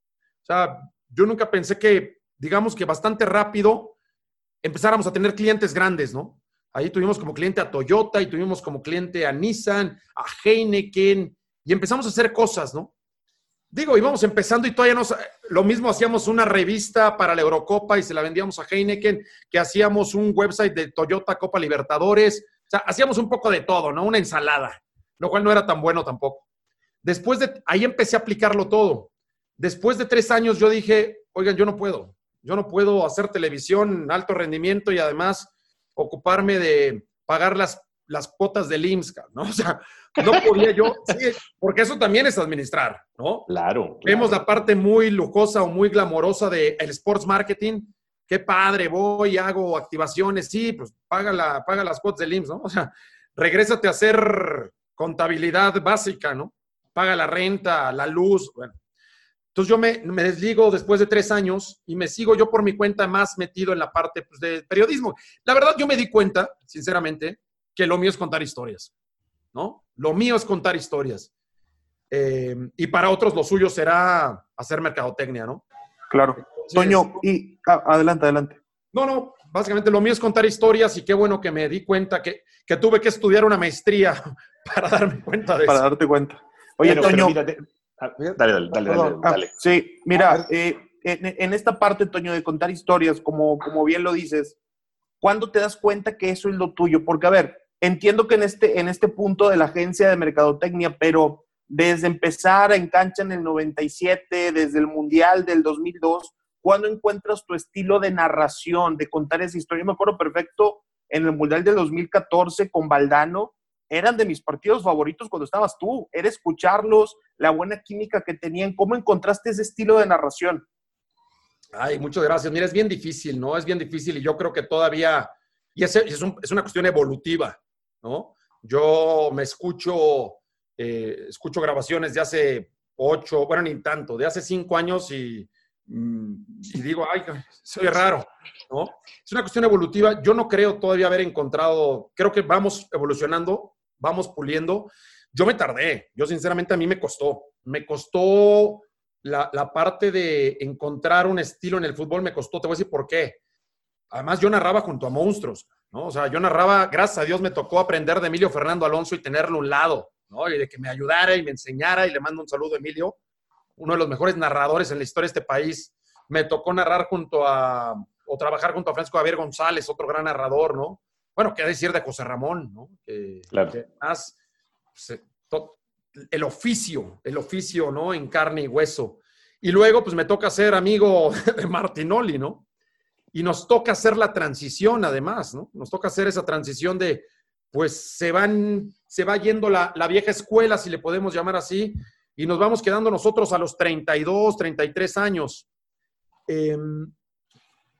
[SPEAKER 4] O sea, yo nunca pensé que, digamos que bastante rápido, empezáramos a tener clientes grandes, ¿no? Ahí tuvimos como cliente a Toyota y tuvimos como cliente a Nissan, a Heineken, y empezamos a hacer cosas, ¿no? Digo, íbamos empezando y todavía nos, lo mismo hacíamos una revista para la Eurocopa y se la vendíamos a Heineken, que hacíamos un website de Toyota Copa Libertadores, o sea, hacíamos un poco de todo, ¿no? Una ensalada, lo cual no era tan bueno tampoco. Después de, ahí empecé a aplicarlo todo. Después de tres años yo dije, oigan, yo no puedo, yo no puedo hacer televisión alto rendimiento y además ocuparme de pagar las, las cuotas del IMSS, ¿no? O sea, no podía yo, porque eso también es administrar, ¿no?
[SPEAKER 1] Claro,
[SPEAKER 4] Vemos la parte muy lujosa o muy glamorosa del el sports marketing. Qué padre, voy, hago activaciones, sí, pues paga, la, paga las cuotas del IMSS, ¿no? O sea, regrésate a hacer contabilidad básica, ¿no? Paga la renta, la luz, bueno. Entonces yo me, me, desligo después de tres años y me sigo yo por mi cuenta más metido en la parte pues, de periodismo. La verdad yo me di cuenta, sinceramente, que lo mío es contar historias, ¿no? Lo mío es contar historias. Eh, y para otros lo suyo será hacer mercadotecnia, ¿no?
[SPEAKER 3] Claro. Toño, y ah, adelante, adelante.
[SPEAKER 4] No, no, básicamente lo mío es contar historias y qué bueno que me di cuenta que, que tuve que estudiar una maestría para darme cuenta de
[SPEAKER 3] eso.
[SPEAKER 4] Para
[SPEAKER 3] darte cuenta. Oye, Toño,
[SPEAKER 1] dale, dale, dale, dale,
[SPEAKER 3] ah, sí, mira, eh, en, esta parte, Toño, de contar historias, como, como bien lo dices, ¿cuándo te das cuenta que eso es lo tuyo? Porque, a ver, entiendo que en este, en este punto de la agencia de mercadotecnia, pero desde empezar en cancha en el 97, desde el Mundial del 2002, ¿cuándo encuentras tu estilo de narración, de contar esa historia? Yo me acuerdo perfecto en el Mundial del 2014 con Valdano, eran de mis partidos favoritos cuando estabas tú, era escucharlos, la buena química que tenían. ¿Cómo encontraste ese estilo de narración?
[SPEAKER 4] Ay, muchas gracias. Mira, es bien difícil, ¿no? Es bien difícil y yo creo que todavía, y es, es, una cuestión evolutiva, ¿no? Yo me escucho, eh, escucho grabaciones de hace ocho, bueno, ni tanto, de hace cinco años y, mm, y digo, ay, soy raro, ¿no? Es una cuestión evolutiva. Yo no creo todavía haber encontrado, creo que vamos evolucionando, vamos puliendo. Yo me tardé, yo sinceramente a mí me costó, me costó la, la, parte de encontrar un estilo en el fútbol, me costó, te voy a decir por qué. Además, yo narraba junto a monstruos, ¿no? O sea, yo narraba, gracias a Dios me tocó aprender de Emilio Fernando Alonso y tenerlo a un lado, ¿no? Y de que me ayudara y me enseñara y le mando un saludo a Emilio, uno de los mejores narradores en la historia de este país. Me tocó narrar junto a, o trabajar junto a Francisco Javier González, otro gran narrador, ¿no? Bueno, qué decir de José Ramón, ¿no? Que,
[SPEAKER 1] claro.
[SPEAKER 4] que más, pues, to, el oficio, el oficio, ¿no? En carne y hueso. Y luego, pues me toca ser amigo de Martinoli, ¿no? Y nos toca hacer la transición, además, ¿no? Nos toca hacer esa transición de, pues se van, se va yendo la, la vieja escuela, si le podemos llamar así, y nos vamos quedando nosotros a los 32, 33 años. Eh,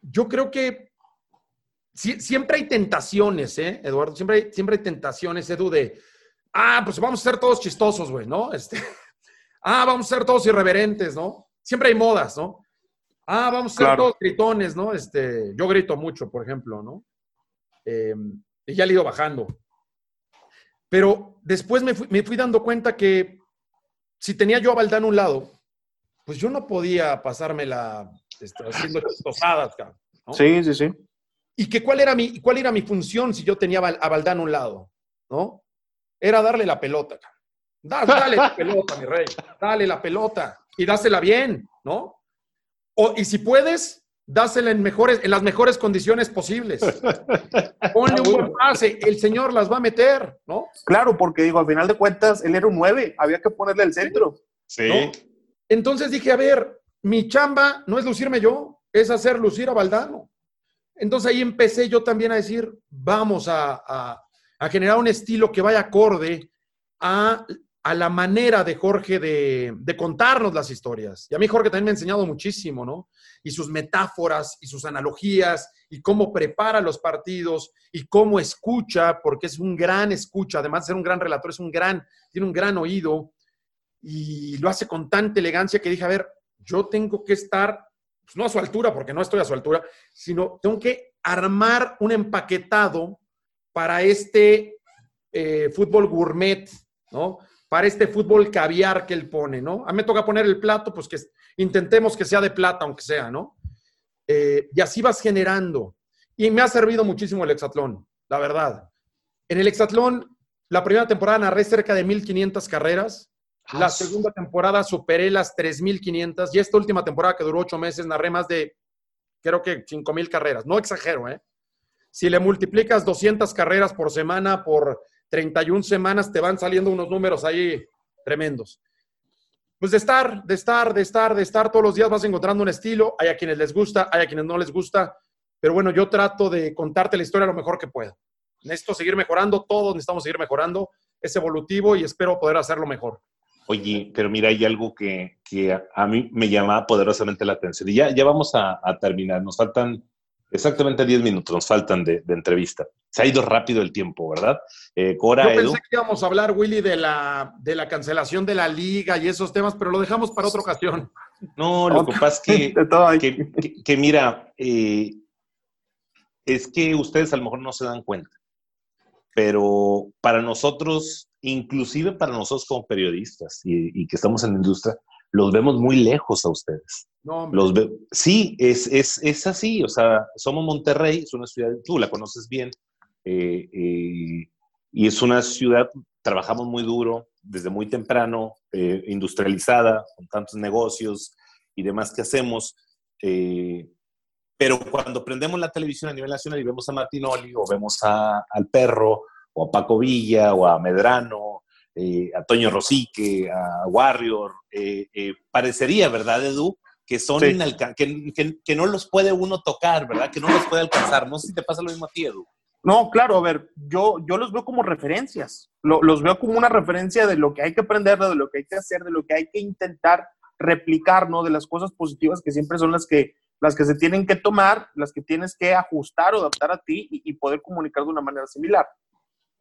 [SPEAKER 4] yo creo que sí, siempre hay tentaciones, ¿eh, Eduardo? Siempre hay, siempre hay tentaciones, Edu, de, ah, pues vamos a ser todos chistosos, güey, ¿no? Este, ah, vamos a ser todos irreverentes, ¿no? Siempre hay modas, ¿no? Ah, vamos a ser claro. todos gritones, ¿no? Este, yo grito mucho, por ejemplo, ¿no? Eh, y ya le he ido bajando. Pero después me fui, me fui, dando cuenta que si tenía yo a Valdán a un lado, pues yo no podía pasármela este, haciendo chistosadas. ¿no?
[SPEAKER 3] Sí, sí, sí.
[SPEAKER 4] ¿Y que cuál era, mi, cuál era mi función si yo tenía a Valdán a un lado? ¿No? Era darle la pelota. Dale, dale la pelota, mi rey. Dale la pelota. Y dásela bien, ¿no? O, y si puedes, dásela en, mejores, en las mejores condiciones posibles. Ponle un buen pase, el señor las va a meter, ¿no?
[SPEAKER 3] Claro, porque digo, al final de cuentas, él era un 9, había que ponerle el centro.
[SPEAKER 1] Sí.
[SPEAKER 4] ¿no? Entonces dije, a ver, mi chamba no es lucirme yo, es hacer lucir a Valdano. Entonces ahí empecé yo también a decir, vamos a, generar un estilo que vaya acorde a a la manera de Jorge de, de, contarnos las historias. Y a mí Jorge también me ha enseñado muchísimo, ¿no? Y sus metáforas y sus analogías y cómo prepara los partidos y cómo escucha, porque es un gran escucha, además de ser un gran relator, es un gran, tiene un gran oído y lo hace con tanta elegancia que dije, a ver, yo tengo que estar, pues no a su altura, porque no estoy a su altura, sino tengo que armar un empaquetado para este eh, fútbol gourmet, ¿no? para este fútbol caviar que él pone, ¿no? A mí me toca poner el plato, pues que intentemos que sea de plata, aunque sea, ¿no? Eh, y así vas generando. Y me ha servido muchísimo el hexatlón, la verdad. En el hexatlón, la primera temporada narré cerca de 1.500 carreras. La segunda temporada superé las 3.500. Y esta última temporada, que duró ocho meses, narré más de, creo que 5.000 carreras. No exagero, ¿eh? Si le multiplicas 200 carreras por semana por 31 semanas te van saliendo unos números ahí tremendos. Pues de estar, de estar, de estar, de estar todos los días vas encontrando un estilo. Hay a quienes les gusta, hay a quienes no les gusta. Pero bueno, yo trato de contarte la historia lo mejor que pueda. Necesito seguir mejorando, todos necesitamos seguir mejorando. Es evolutivo y espero poder hacerlo mejor.
[SPEAKER 1] Oye, pero mira, hay algo que, que a mí me llama poderosamente la atención. Y ya, ya vamos a, a terminar. Nos faltan Exactamente 10 minutos nos faltan de, de, entrevista. Se ha ido rápido el tiempo, ¿verdad?
[SPEAKER 4] Eh, Cora, Yo pensé Edu. que íbamos a hablar, Willy, de la, de la cancelación de la liga y esos temas, pero lo dejamos para otra ocasión.
[SPEAKER 1] No, lo que pasa es que, que, que, que mira, eh, es que ustedes a lo mejor no se dan cuenta, pero para nosotros, inclusive para nosotros como periodistas y, y que estamos en la industria, los vemos muy lejos a ustedes.
[SPEAKER 4] No,
[SPEAKER 1] los ve sí, es, es, es, así, o sea, somos Monterrey, es una ciudad, tú la conoces bien, eh, eh, y es una ciudad, trabajamos muy duro, desde muy temprano, eh, industrializada, con tantos negocios y demás que hacemos, eh, pero cuando prendemos la televisión a nivel nacional y vemos a Martinoli, o vemos a, al Perro, o a Paco Villa, o a Medrano, eh, a Toño Rosique, a Warrior, eh, eh, parecería, ¿verdad, Edu? Que son
[SPEAKER 3] Sí.
[SPEAKER 1] que, que- que no los puede uno tocar, ¿verdad? Que no los puede alcanzar. No sé si te pasa lo mismo a ti, Edu.
[SPEAKER 3] No, claro, a ver, yo, yo los veo como referencias. Lo- los veo como una referencia de lo que hay que aprender, de lo que hay que hacer, de lo que hay que intentar replicar, ¿no? De las cosas positivas que siempre son las que, las que se tienen que tomar, las que tienes que ajustar o adaptar a ti y, y poder comunicar de una manera similar.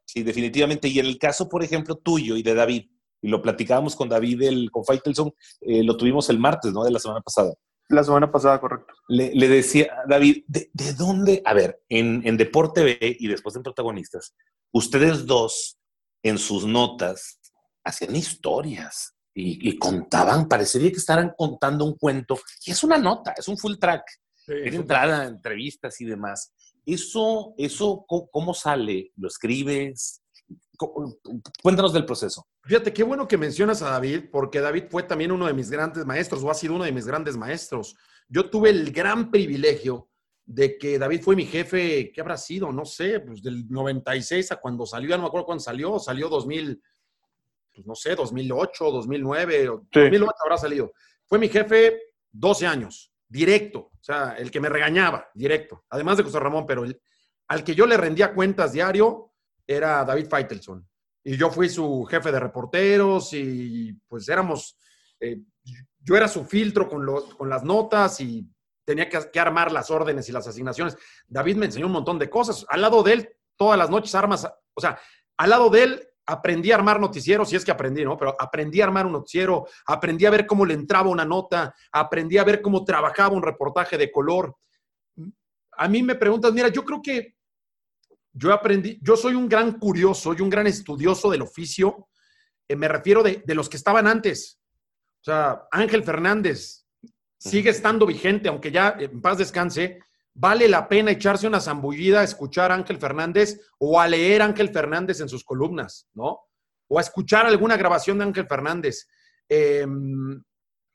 [SPEAKER 1] Sí, definitivamente. Y en el caso, por ejemplo, tuyo y de David, y lo platicábamos con David, el, con Faitelson, eh, lo tuvimos el martes, ¿no? De la semana pasada.
[SPEAKER 3] La semana pasada, correcto.
[SPEAKER 1] Le, le decía, David, ¿de, de dónde? A ver, en, en Deporte B y después en Protagonistas, ustedes dos en sus notas hacían historias y, y contaban, parecería que estaban contando un cuento, y es una nota, es un full track, es entrada, entrevistas y demás. Eso, eso, ¿cómo, cómo sale? ¿Lo escribes? ¿Cómo- Cuéntanos del proceso.
[SPEAKER 4] Fíjate, qué bueno que mencionas a David, porque David fue también uno de mis grandes maestros, o ha sido uno de mis grandes maestros. Yo tuve el gran privilegio de que David fue mi jefe, ¿qué habrá sido? No sé, pues del 96 a cuando salió, ya no me acuerdo cuándo salió, salió 2000, pues no sé, 2008, 2009, o
[SPEAKER 3] Sí.
[SPEAKER 4] 2008 habrá salido. Fue mi jefe 12 años, directo, o sea, el que me regañaba, directo, además de José Ramón, pero al que yo le rendía cuentas diario era David Feitelson. Y yo fui su jefe de reporteros y pues éramos, eh, yo era su filtro con, con las notas y tenía que, que armar las órdenes y las asignaciones. David me enseñó un montón de cosas. Al lado de él, todas las noches armas, o sea, al lado de él aprendí a armar noticieros, si es que aprendí, ¿no? Pero aprendí a armar un noticiero, aprendí a ver cómo le entraba una nota, aprendí a ver cómo trabajaba un reportaje de color. A mí me preguntas, mira, yo creo que yo aprendí, yo soy un gran curioso y un gran estudioso del oficio. eh, me refiero de, de los que estaban antes. O sea, Ángel Fernández sigue estando vigente, aunque ya en paz descanse. Vale la pena echarse una zambullida a escuchar a Ángel Fernández o a leer a Ángel Fernández en sus columnas, ¿no? O a escuchar alguna grabación de Ángel Fernández. Eh,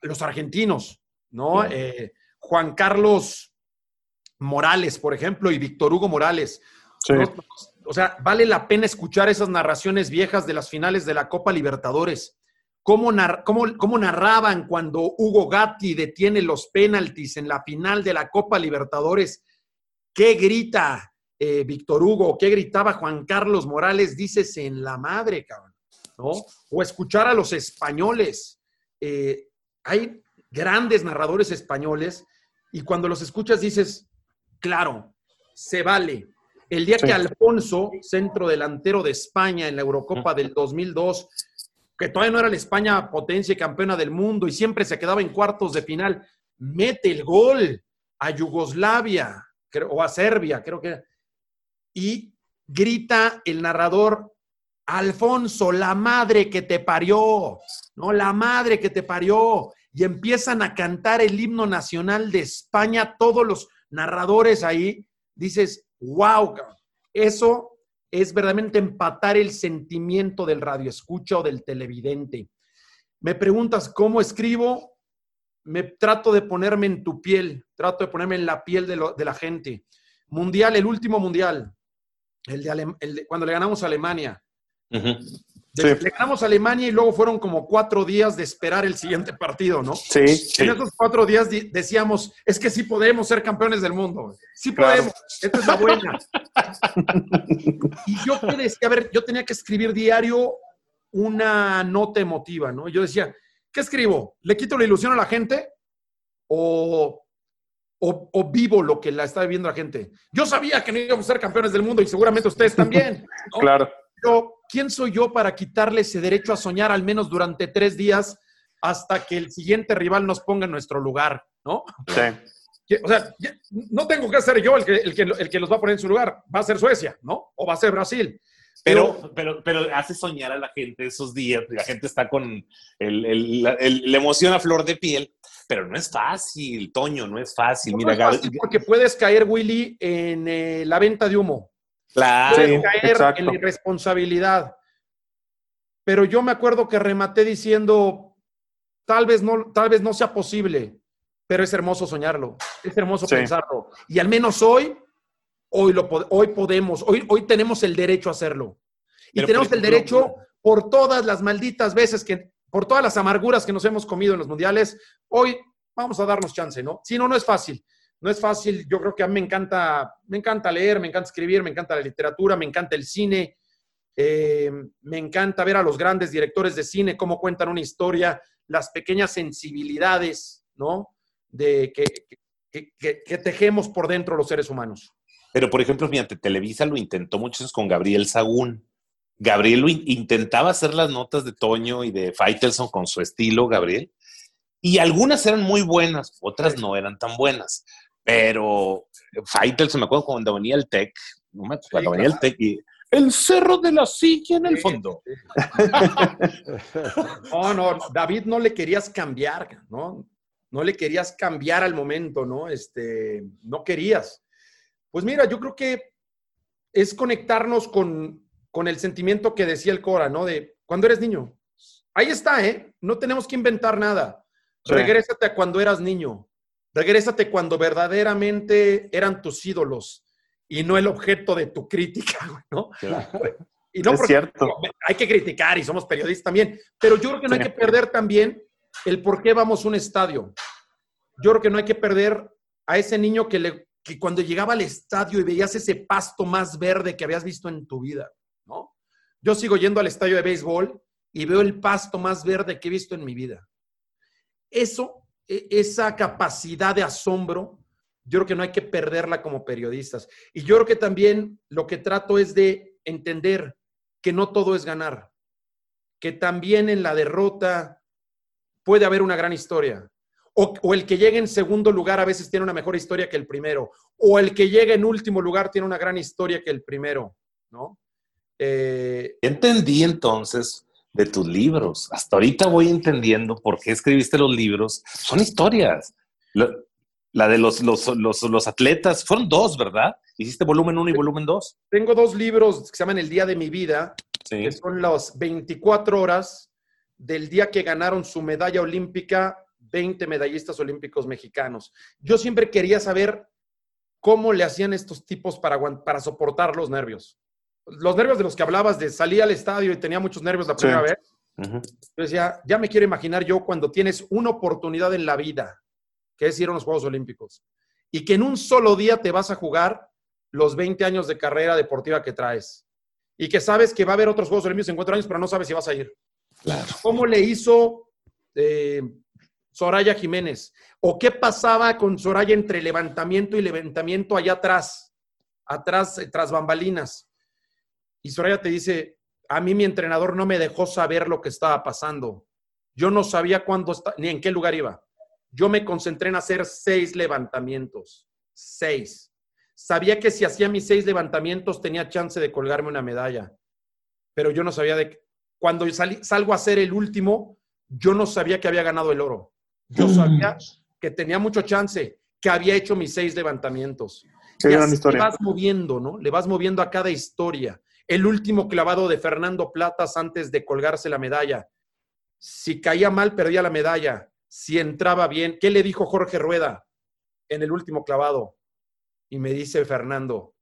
[SPEAKER 4] los argentinos, ¿no? Eh, Juan Carlos Morales, por ejemplo, y Víctor Hugo Morales.
[SPEAKER 3] Sí.
[SPEAKER 4] ¿no? O sea, vale la pena escuchar esas narraciones viejas de las finales de la Copa Libertadores. Cómo, nar- cómo- cómo narraban cuando Hugo Gatti detiene los penaltis en la final de la Copa Libertadores. ¿Qué grita eh, Víctor Hugo? ¿Qué gritaba Juan Carlos Morales? Dices en la madre, cabrón. ¿No? O escuchar a los españoles. Eh, hay grandes narradores españoles y cuando los escuchas dices, claro, se vale. El día
[SPEAKER 3] Sí.
[SPEAKER 4] que Alfonso, centro delantero de España en la Eurocopa del 2002, que todavía no era la España potencia y campeona del mundo y siempre se quedaba en cuartos de final, mete el gol a Yugoslavia o a Serbia, creo que era, y grita el narrador, Alfonso, la madre que te parió, ¿no? La madre que te parió. Y empiezan a cantar el himno nacional de España, todos los narradores ahí. Dices, wow, eso es verdaderamente empatar el sentimiento del radioescucha o del televidente. Me preguntas cómo escribo, me trato de ponerme en tu piel, trato de ponerme en la piel de, la gente. Mundial, el último mundial, el de, el de- cuando le ganamos a Alemania.
[SPEAKER 1] Ujú.
[SPEAKER 3] Sí.
[SPEAKER 4] Le ganamos a Alemania y luego fueron como cuatro días de esperar el siguiente partido, ¿no?
[SPEAKER 3] Sí, sí.
[SPEAKER 4] En esos cuatro días decíamos, es que sí podemos ser campeones del mundo. Sí
[SPEAKER 3] Claro.
[SPEAKER 4] podemos. Esta es la buena. y yo que decía, a ver, yo tenía que escribir diario una nota emotiva, ¿no? Yo decía, ¿qué escribo? ¿Le quito la ilusión a la gente? ¿O, o, o vivo lo que la está viviendo la gente? Yo sabía que no íbamos a ser campeones del mundo y seguramente ustedes también. ¿no?
[SPEAKER 3] Claro.
[SPEAKER 4] Pero, ¿quién soy yo para quitarle ese derecho a soñar al menos durante tres días hasta que el siguiente rival nos ponga en nuestro lugar? ¿No?
[SPEAKER 3] Sí.
[SPEAKER 4] O sea, no tengo que ser yo el que, el, que, el que los va a poner en su lugar. Va a ser Suecia, ¿no? O va a ser Brasil.
[SPEAKER 1] Pero, pero, pero hace soñar a la gente esos días. La gente está con el- el- la, el- la emoción a flor de piel. Pero no es fácil, Toño, no es fácil.
[SPEAKER 4] No
[SPEAKER 1] Mira,
[SPEAKER 4] es
[SPEAKER 1] Gaby-
[SPEAKER 4] fácil porque puedes caer, Willy, en eh, la venta de humo.
[SPEAKER 1] Claro.
[SPEAKER 4] Puedes caer
[SPEAKER 3] exacto.
[SPEAKER 4] en la irresponsabilidad. Pero yo me acuerdo que rematé diciendo, tal vez no, tal vez no sea posible, pero es hermoso soñarlo, es hermoso
[SPEAKER 3] Sí.
[SPEAKER 4] pensarlo. Y al menos hoy, hoy, lo, hoy podemos, hoy, hoy tenemos el derecho a hacerlo. Y
[SPEAKER 1] Pero,
[SPEAKER 4] tenemos el derecho por todas las malditas veces que, por todas las amarguras que nos hemos comido en los mundiales, hoy vamos a darnos chance, ¿no? Si no, no es fácil. No es fácil. Yo creo que a mí me encanta, me encanta leer, me encanta escribir, me encanta la literatura, me encanta el cine. Eh, me encanta ver a los grandes directores de cine cómo cuentan una historia, las pequeñas sensibilidades, ¿no? De que, que, tejemos por dentro los seres humanos.
[SPEAKER 1] Pero, por ejemplo, fíjate, Televisa lo intentó muchos con Gabriel Sagún. Gabriel intentaba hacer las notas de Toño y de Faitelson con su estilo, Gabriel, y algunas eran muy buenas, otras no eran tan buenas. Pero Faitelson, me acuerdo cuando venía el Tech, cuando venía el Tech y el cerro de la silla en el fondo.
[SPEAKER 4] no, no, David no le querías cambiar, ¿no? No le querías cambiar al momento, ¿no? Este, no querías. Pues mira, yo creo que es conectarnos con, con el sentimiento que decía el Cora, ¿no? De cuando eres niño. Ahí está, ¿eh? No tenemos que inventar nada. Regrésate a cuando eras niño. Regrésate cuando verdaderamente eran tus ídolos y no el objeto de tu crítica, ¿no? Y no es cierto. hay que criticar y somos periodistas también, pero yo creo que no hay que perder también el por qué vamos a un estadio. Yo creo que no hay que perder a ese niño que, le, que cuando llegaba al estadio y veías ese pasto más verde que habías visto en tu vida, ¿no? Yo sigo yendo al estadio de béisbol y veo el pasto más verde que he visto en mi vida. Eso, esa capacidad de asombro, yo creo que no hay que perderla como periodistas. Y yo creo que también lo que trato es de entender que no todo es ganar, que también en la derrota puede haber una gran historia. O, el que llegue en segundo lugar a veces tiene una mejor historia que el primero. O el que llegue en último lugar tiene una gran historia que el primero, ¿no?
[SPEAKER 1] Eh, Entendí entonces de tus libros. Hasta ahorita voy entendiendo por qué escribiste los libros. Son historias. La, de los, los, atletas, fueron dos, ¿verdad? Hiciste volumen uno y volumen dos.
[SPEAKER 4] Tengo dos libros que se llaman El Día de mi Vida, que son las 24 horas del día que ganaron su medalla olímpica 20 medallistas olímpicos mexicanos. Yo siempre quería saber cómo le hacían estos tipos para, para soportar los nervios los nervios de los que hablabas, de salir al estadio y tenía muchos nervios la primera vez. Entonces ya, ya me quiero imaginar yo cuando tienes una oportunidad en la vida, que es ir a los Juegos Olímpicos, y que en un solo día te vas a jugar los 20 años de carrera deportiva que traes, y que sabes que va a haber otros Juegos Olímpicos en cuatro años, pero no sabes si vas a ir. ¿Cómo le hizo eh, Soraya Jiménez? ¿O qué pasaba con Soraya entre levantamiento y levantamiento allá atrás, atrás, tras bambalinas? Y Soraya te dice, a mí mi entrenador no me dejó saber lo que estaba pasando. Yo no sabía cuándo ni en qué lugar iba. Yo me concentré en hacer seis levantamientos. Seis. Sabía que si hacía mis seis levantamientos tenía chance de colgarme una medalla. Pero yo no sabía de cuando salgo a hacer el último, yo no sabía que había ganado el oro. Yo mm. sabía que tenía mucho chance, que había hecho mis seis levantamientos. y así le vas moviendo, ¿no? Le vas moviendo a cada historia el último clavado de Fernando Platas antes de colgarse la medalla. Si caía mal, perdía la medalla. Si entraba bien, ¿qué le dijo Jorge Rueda en el último clavado? Y me dice Fernando,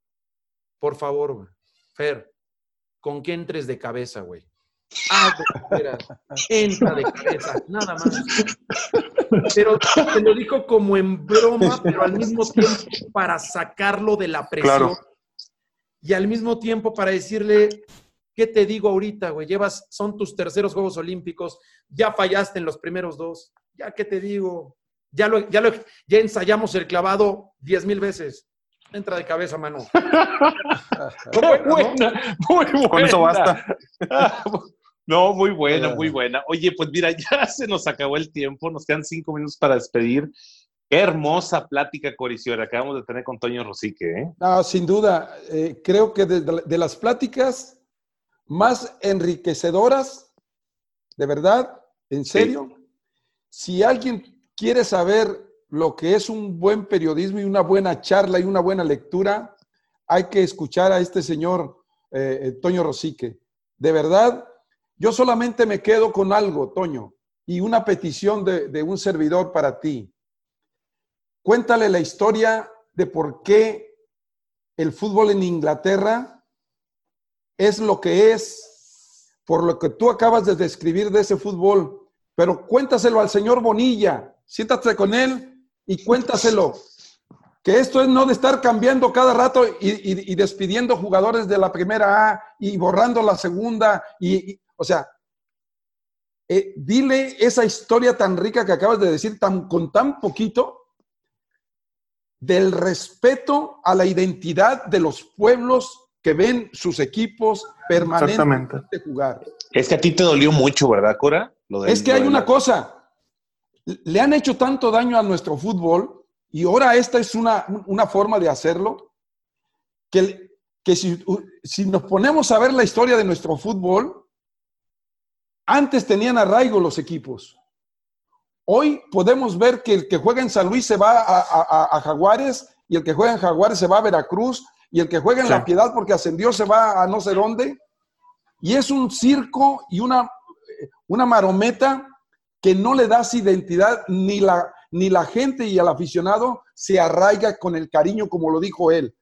[SPEAKER 4] por favor, Fer, con qué entres de cabeza, güey. Ah, entra de cabeza, nada más. Pero te lo dijo como en broma, pero al mismo tiempo para sacarlo de la presión y al mismo tiempo para decirle, ¿qué te digo ahorita, güey? Llevas, son tus terceros Juegos Olímpicos, ya fallaste en los primeros dos, ya qué te digo, ya lo, ya lo, ya ensayamos el clavado diez mil veces. Entra de cabeza, mano.
[SPEAKER 1] muy buena, muy buena. Con eso basta. No, muy buena, muy buena. Oye, pues mira, ya se nos acabó el tiempo, nos quedan cinco minutos para despedir. Qué hermosa plática, Coriciora, acabamos de tener con Toño Rosique. ¿eh?
[SPEAKER 2] No, sin duda. Eh, creo que de, las pláticas más enriquecedoras, de verdad, en serio, si alguien quiere saber lo que es un buen periodismo y una buena charla y una buena lectura, hay que escuchar a este señor eh, eh, Toño Rosique. De verdad, yo solamente me quedo con algo, Toño, y una petición de un servidor para ti. Cuéntale la historia de por qué el fútbol en Inglaterra es lo que es, por lo que tú acabas de describir de ese fútbol, pero cuéntaselo al señor Bonilla, siéntate con él y cuéntaselo. Que esto es no de estar cambiando cada rato y, despidiendo jugadores de la primera A y borrando la segunda. Y, o sea, eh, dile esa historia tan rica que acabas de decir tan, con tan poquito del respeto a la identidad de los pueblos que ven sus equipos permanentemente jugar.
[SPEAKER 1] Es que a ti te dolió mucho, ¿verdad, Cora?
[SPEAKER 2] es que hay una cosa, le han hecho tanto daño a nuestro fútbol y ahora esta es una, forma de hacerlo, que, que si, si nos ponemos a ver la historia de nuestro fútbol, antes tenían arraigo los equipos. Hoy podemos ver que el que juega en San Luis se va a, Jaguares y el que juega en Jaguares se va a Veracruz y el que juega en La Piedad porque ascendió se va a no sé dónde. Y es un circo y una, una marometa que no le das identidad ni la, ni la gente y el aficionado se arraiga con el cariño como lo dijo él.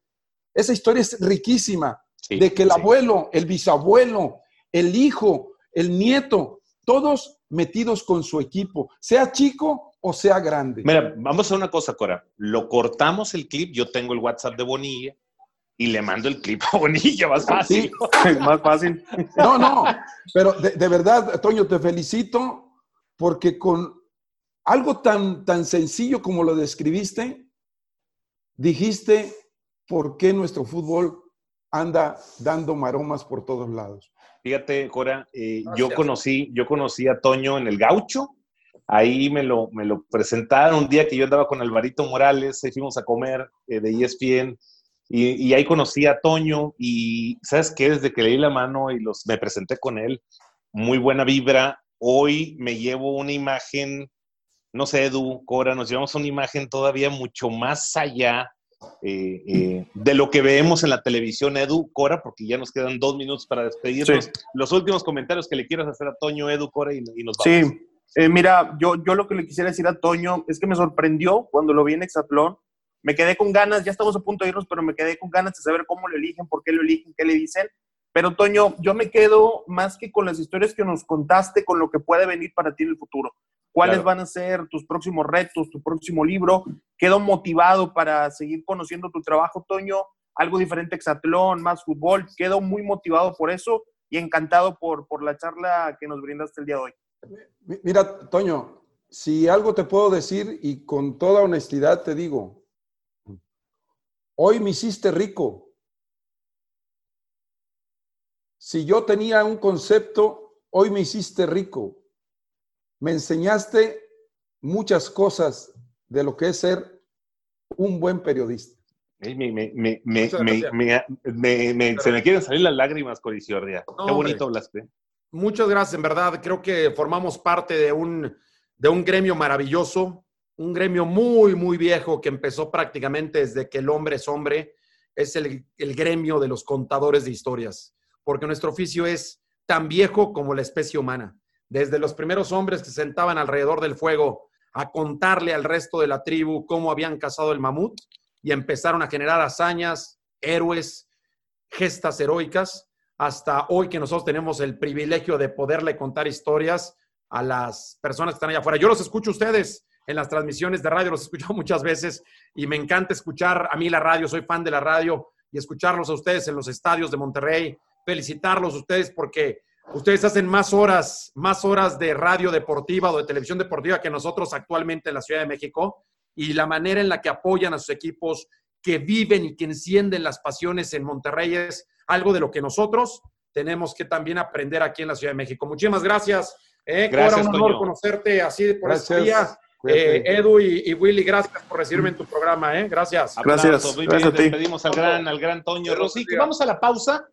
[SPEAKER 2] Esa historia es riquísima de que el abuelo, el bisabuelo, el hijo, el nieto, todos metidos con su equipo, sea chico o sea grande.
[SPEAKER 1] Mira, vamos a hacer una cosa, Cora. Lo cortamos el clip, yo tengo el WhatsApp de Bonilla y le mando el clip a Bonilla, más fácil.
[SPEAKER 3] más fácil.
[SPEAKER 2] No, no, pero de, verdad, Toño, te felicito porque con algo tan, tan sencillo como lo describiste, dijiste por qué nuestro fútbol anda dando maromas por todos lados.
[SPEAKER 1] Fíjate, Cora, eh, yo, conocí, yo conocí a Toño en el Gaucho. Ahí me lo, me lo presentaron un día que yo andaba con Alvarito Morales, ahí fuimos a comer eh, de ESPN y, ahí conocí a Toño y ¿sabes qué? Desde que leí la mano y los, me presenté con él, muy buena vibra. Hoy me llevo una imagen, no sé, Edu, Cora, nos llevamos una imagen todavía mucho más allá eh, eh, de lo que vemos en la televisión, Edu, Cora, porque ya nos quedan dos minutos para despedirnos. Los últimos comentarios que le quieras hacer a Toño, Edu, Cora, y, nos
[SPEAKER 3] vamos. Sí, eh, mira, yo, yo lo que le quisiera decir a Toño es que me sorprendió cuando lo vi en Exatlón. Me quedé con ganas, ya estamos a punto de irnos, pero me quedé con ganas de saber cómo lo eligen, por qué lo eligen, qué le dicen. Pero Toño, yo me quedo más que con las historias que nos contaste, con lo que puede venir para ti en el futuro cuáles van a ser tus próximos retos, tu próximo libro. Quedo motivado para seguir conociendo tu trabajo, Toño. Algo diferente, exatlón, más fútbol. Quedo muy motivado por eso y encantado por, por la charla que nos brindaste el día de hoy.
[SPEAKER 2] Mira, Toño, si algo te puedo decir y con toda honestidad te digo, hoy me hiciste rico. Si yo tenía un concepto, hoy me hiciste rico me enseñaste muchas cosas de lo que es ser un buen periodista.
[SPEAKER 1] Me, me, me, se me quieren salir las lágrimas, Coriciordia. Qué bonito hablaste.
[SPEAKER 4] Muchas gracias, en verdad. Creo que formamos parte de un, de un gremio maravilloso, un gremio muy, muy viejo que empezó prácticamente desde que el hombre es hombre. Es el, el gremio de los contadores de historias, porque nuestro oficio es tan viejo como la especie humana desde los primeros hombres que se sentaban alrededor del fuego a contarle al resto de la tribu cómo habían cazado el mamut y empezaron a generar hazañas, héroes, gestas heroicas, hasta hoy que nosotros tenemos el privilegio de poderle contar historias a las personas que están allá afuera. Yo los escucho a ustedes en las transmisiones de radio, los escucho muchas veces y me encanta escuchar a mí la radio, soy fan de la radio y escucharlos a ustedes en los estadios de Monterrey, felicitarlos a ustedes porque Ustedes hacen más horas, más horas de radio deportiva o de televisión deportiva que nosotros actualmente en la Ciudad de México y la manera en la que apoyan a sus equipos, que viven y que encienden las pasiones en Monterrey es algo de lo que nosotros tenemos que también aprender aquí en la Ciudad de México. Muchísimas gracias. Eh, gracias, un honor conocerte así por este día. Eh, Edu y, Willy, gracias por recibirme en tu programa. ¿eh? Gracias.
[SPEAKER 1] Gracias. Muy bien, despedimos al gran, al gran Toño Rossi. Vamos a la pausa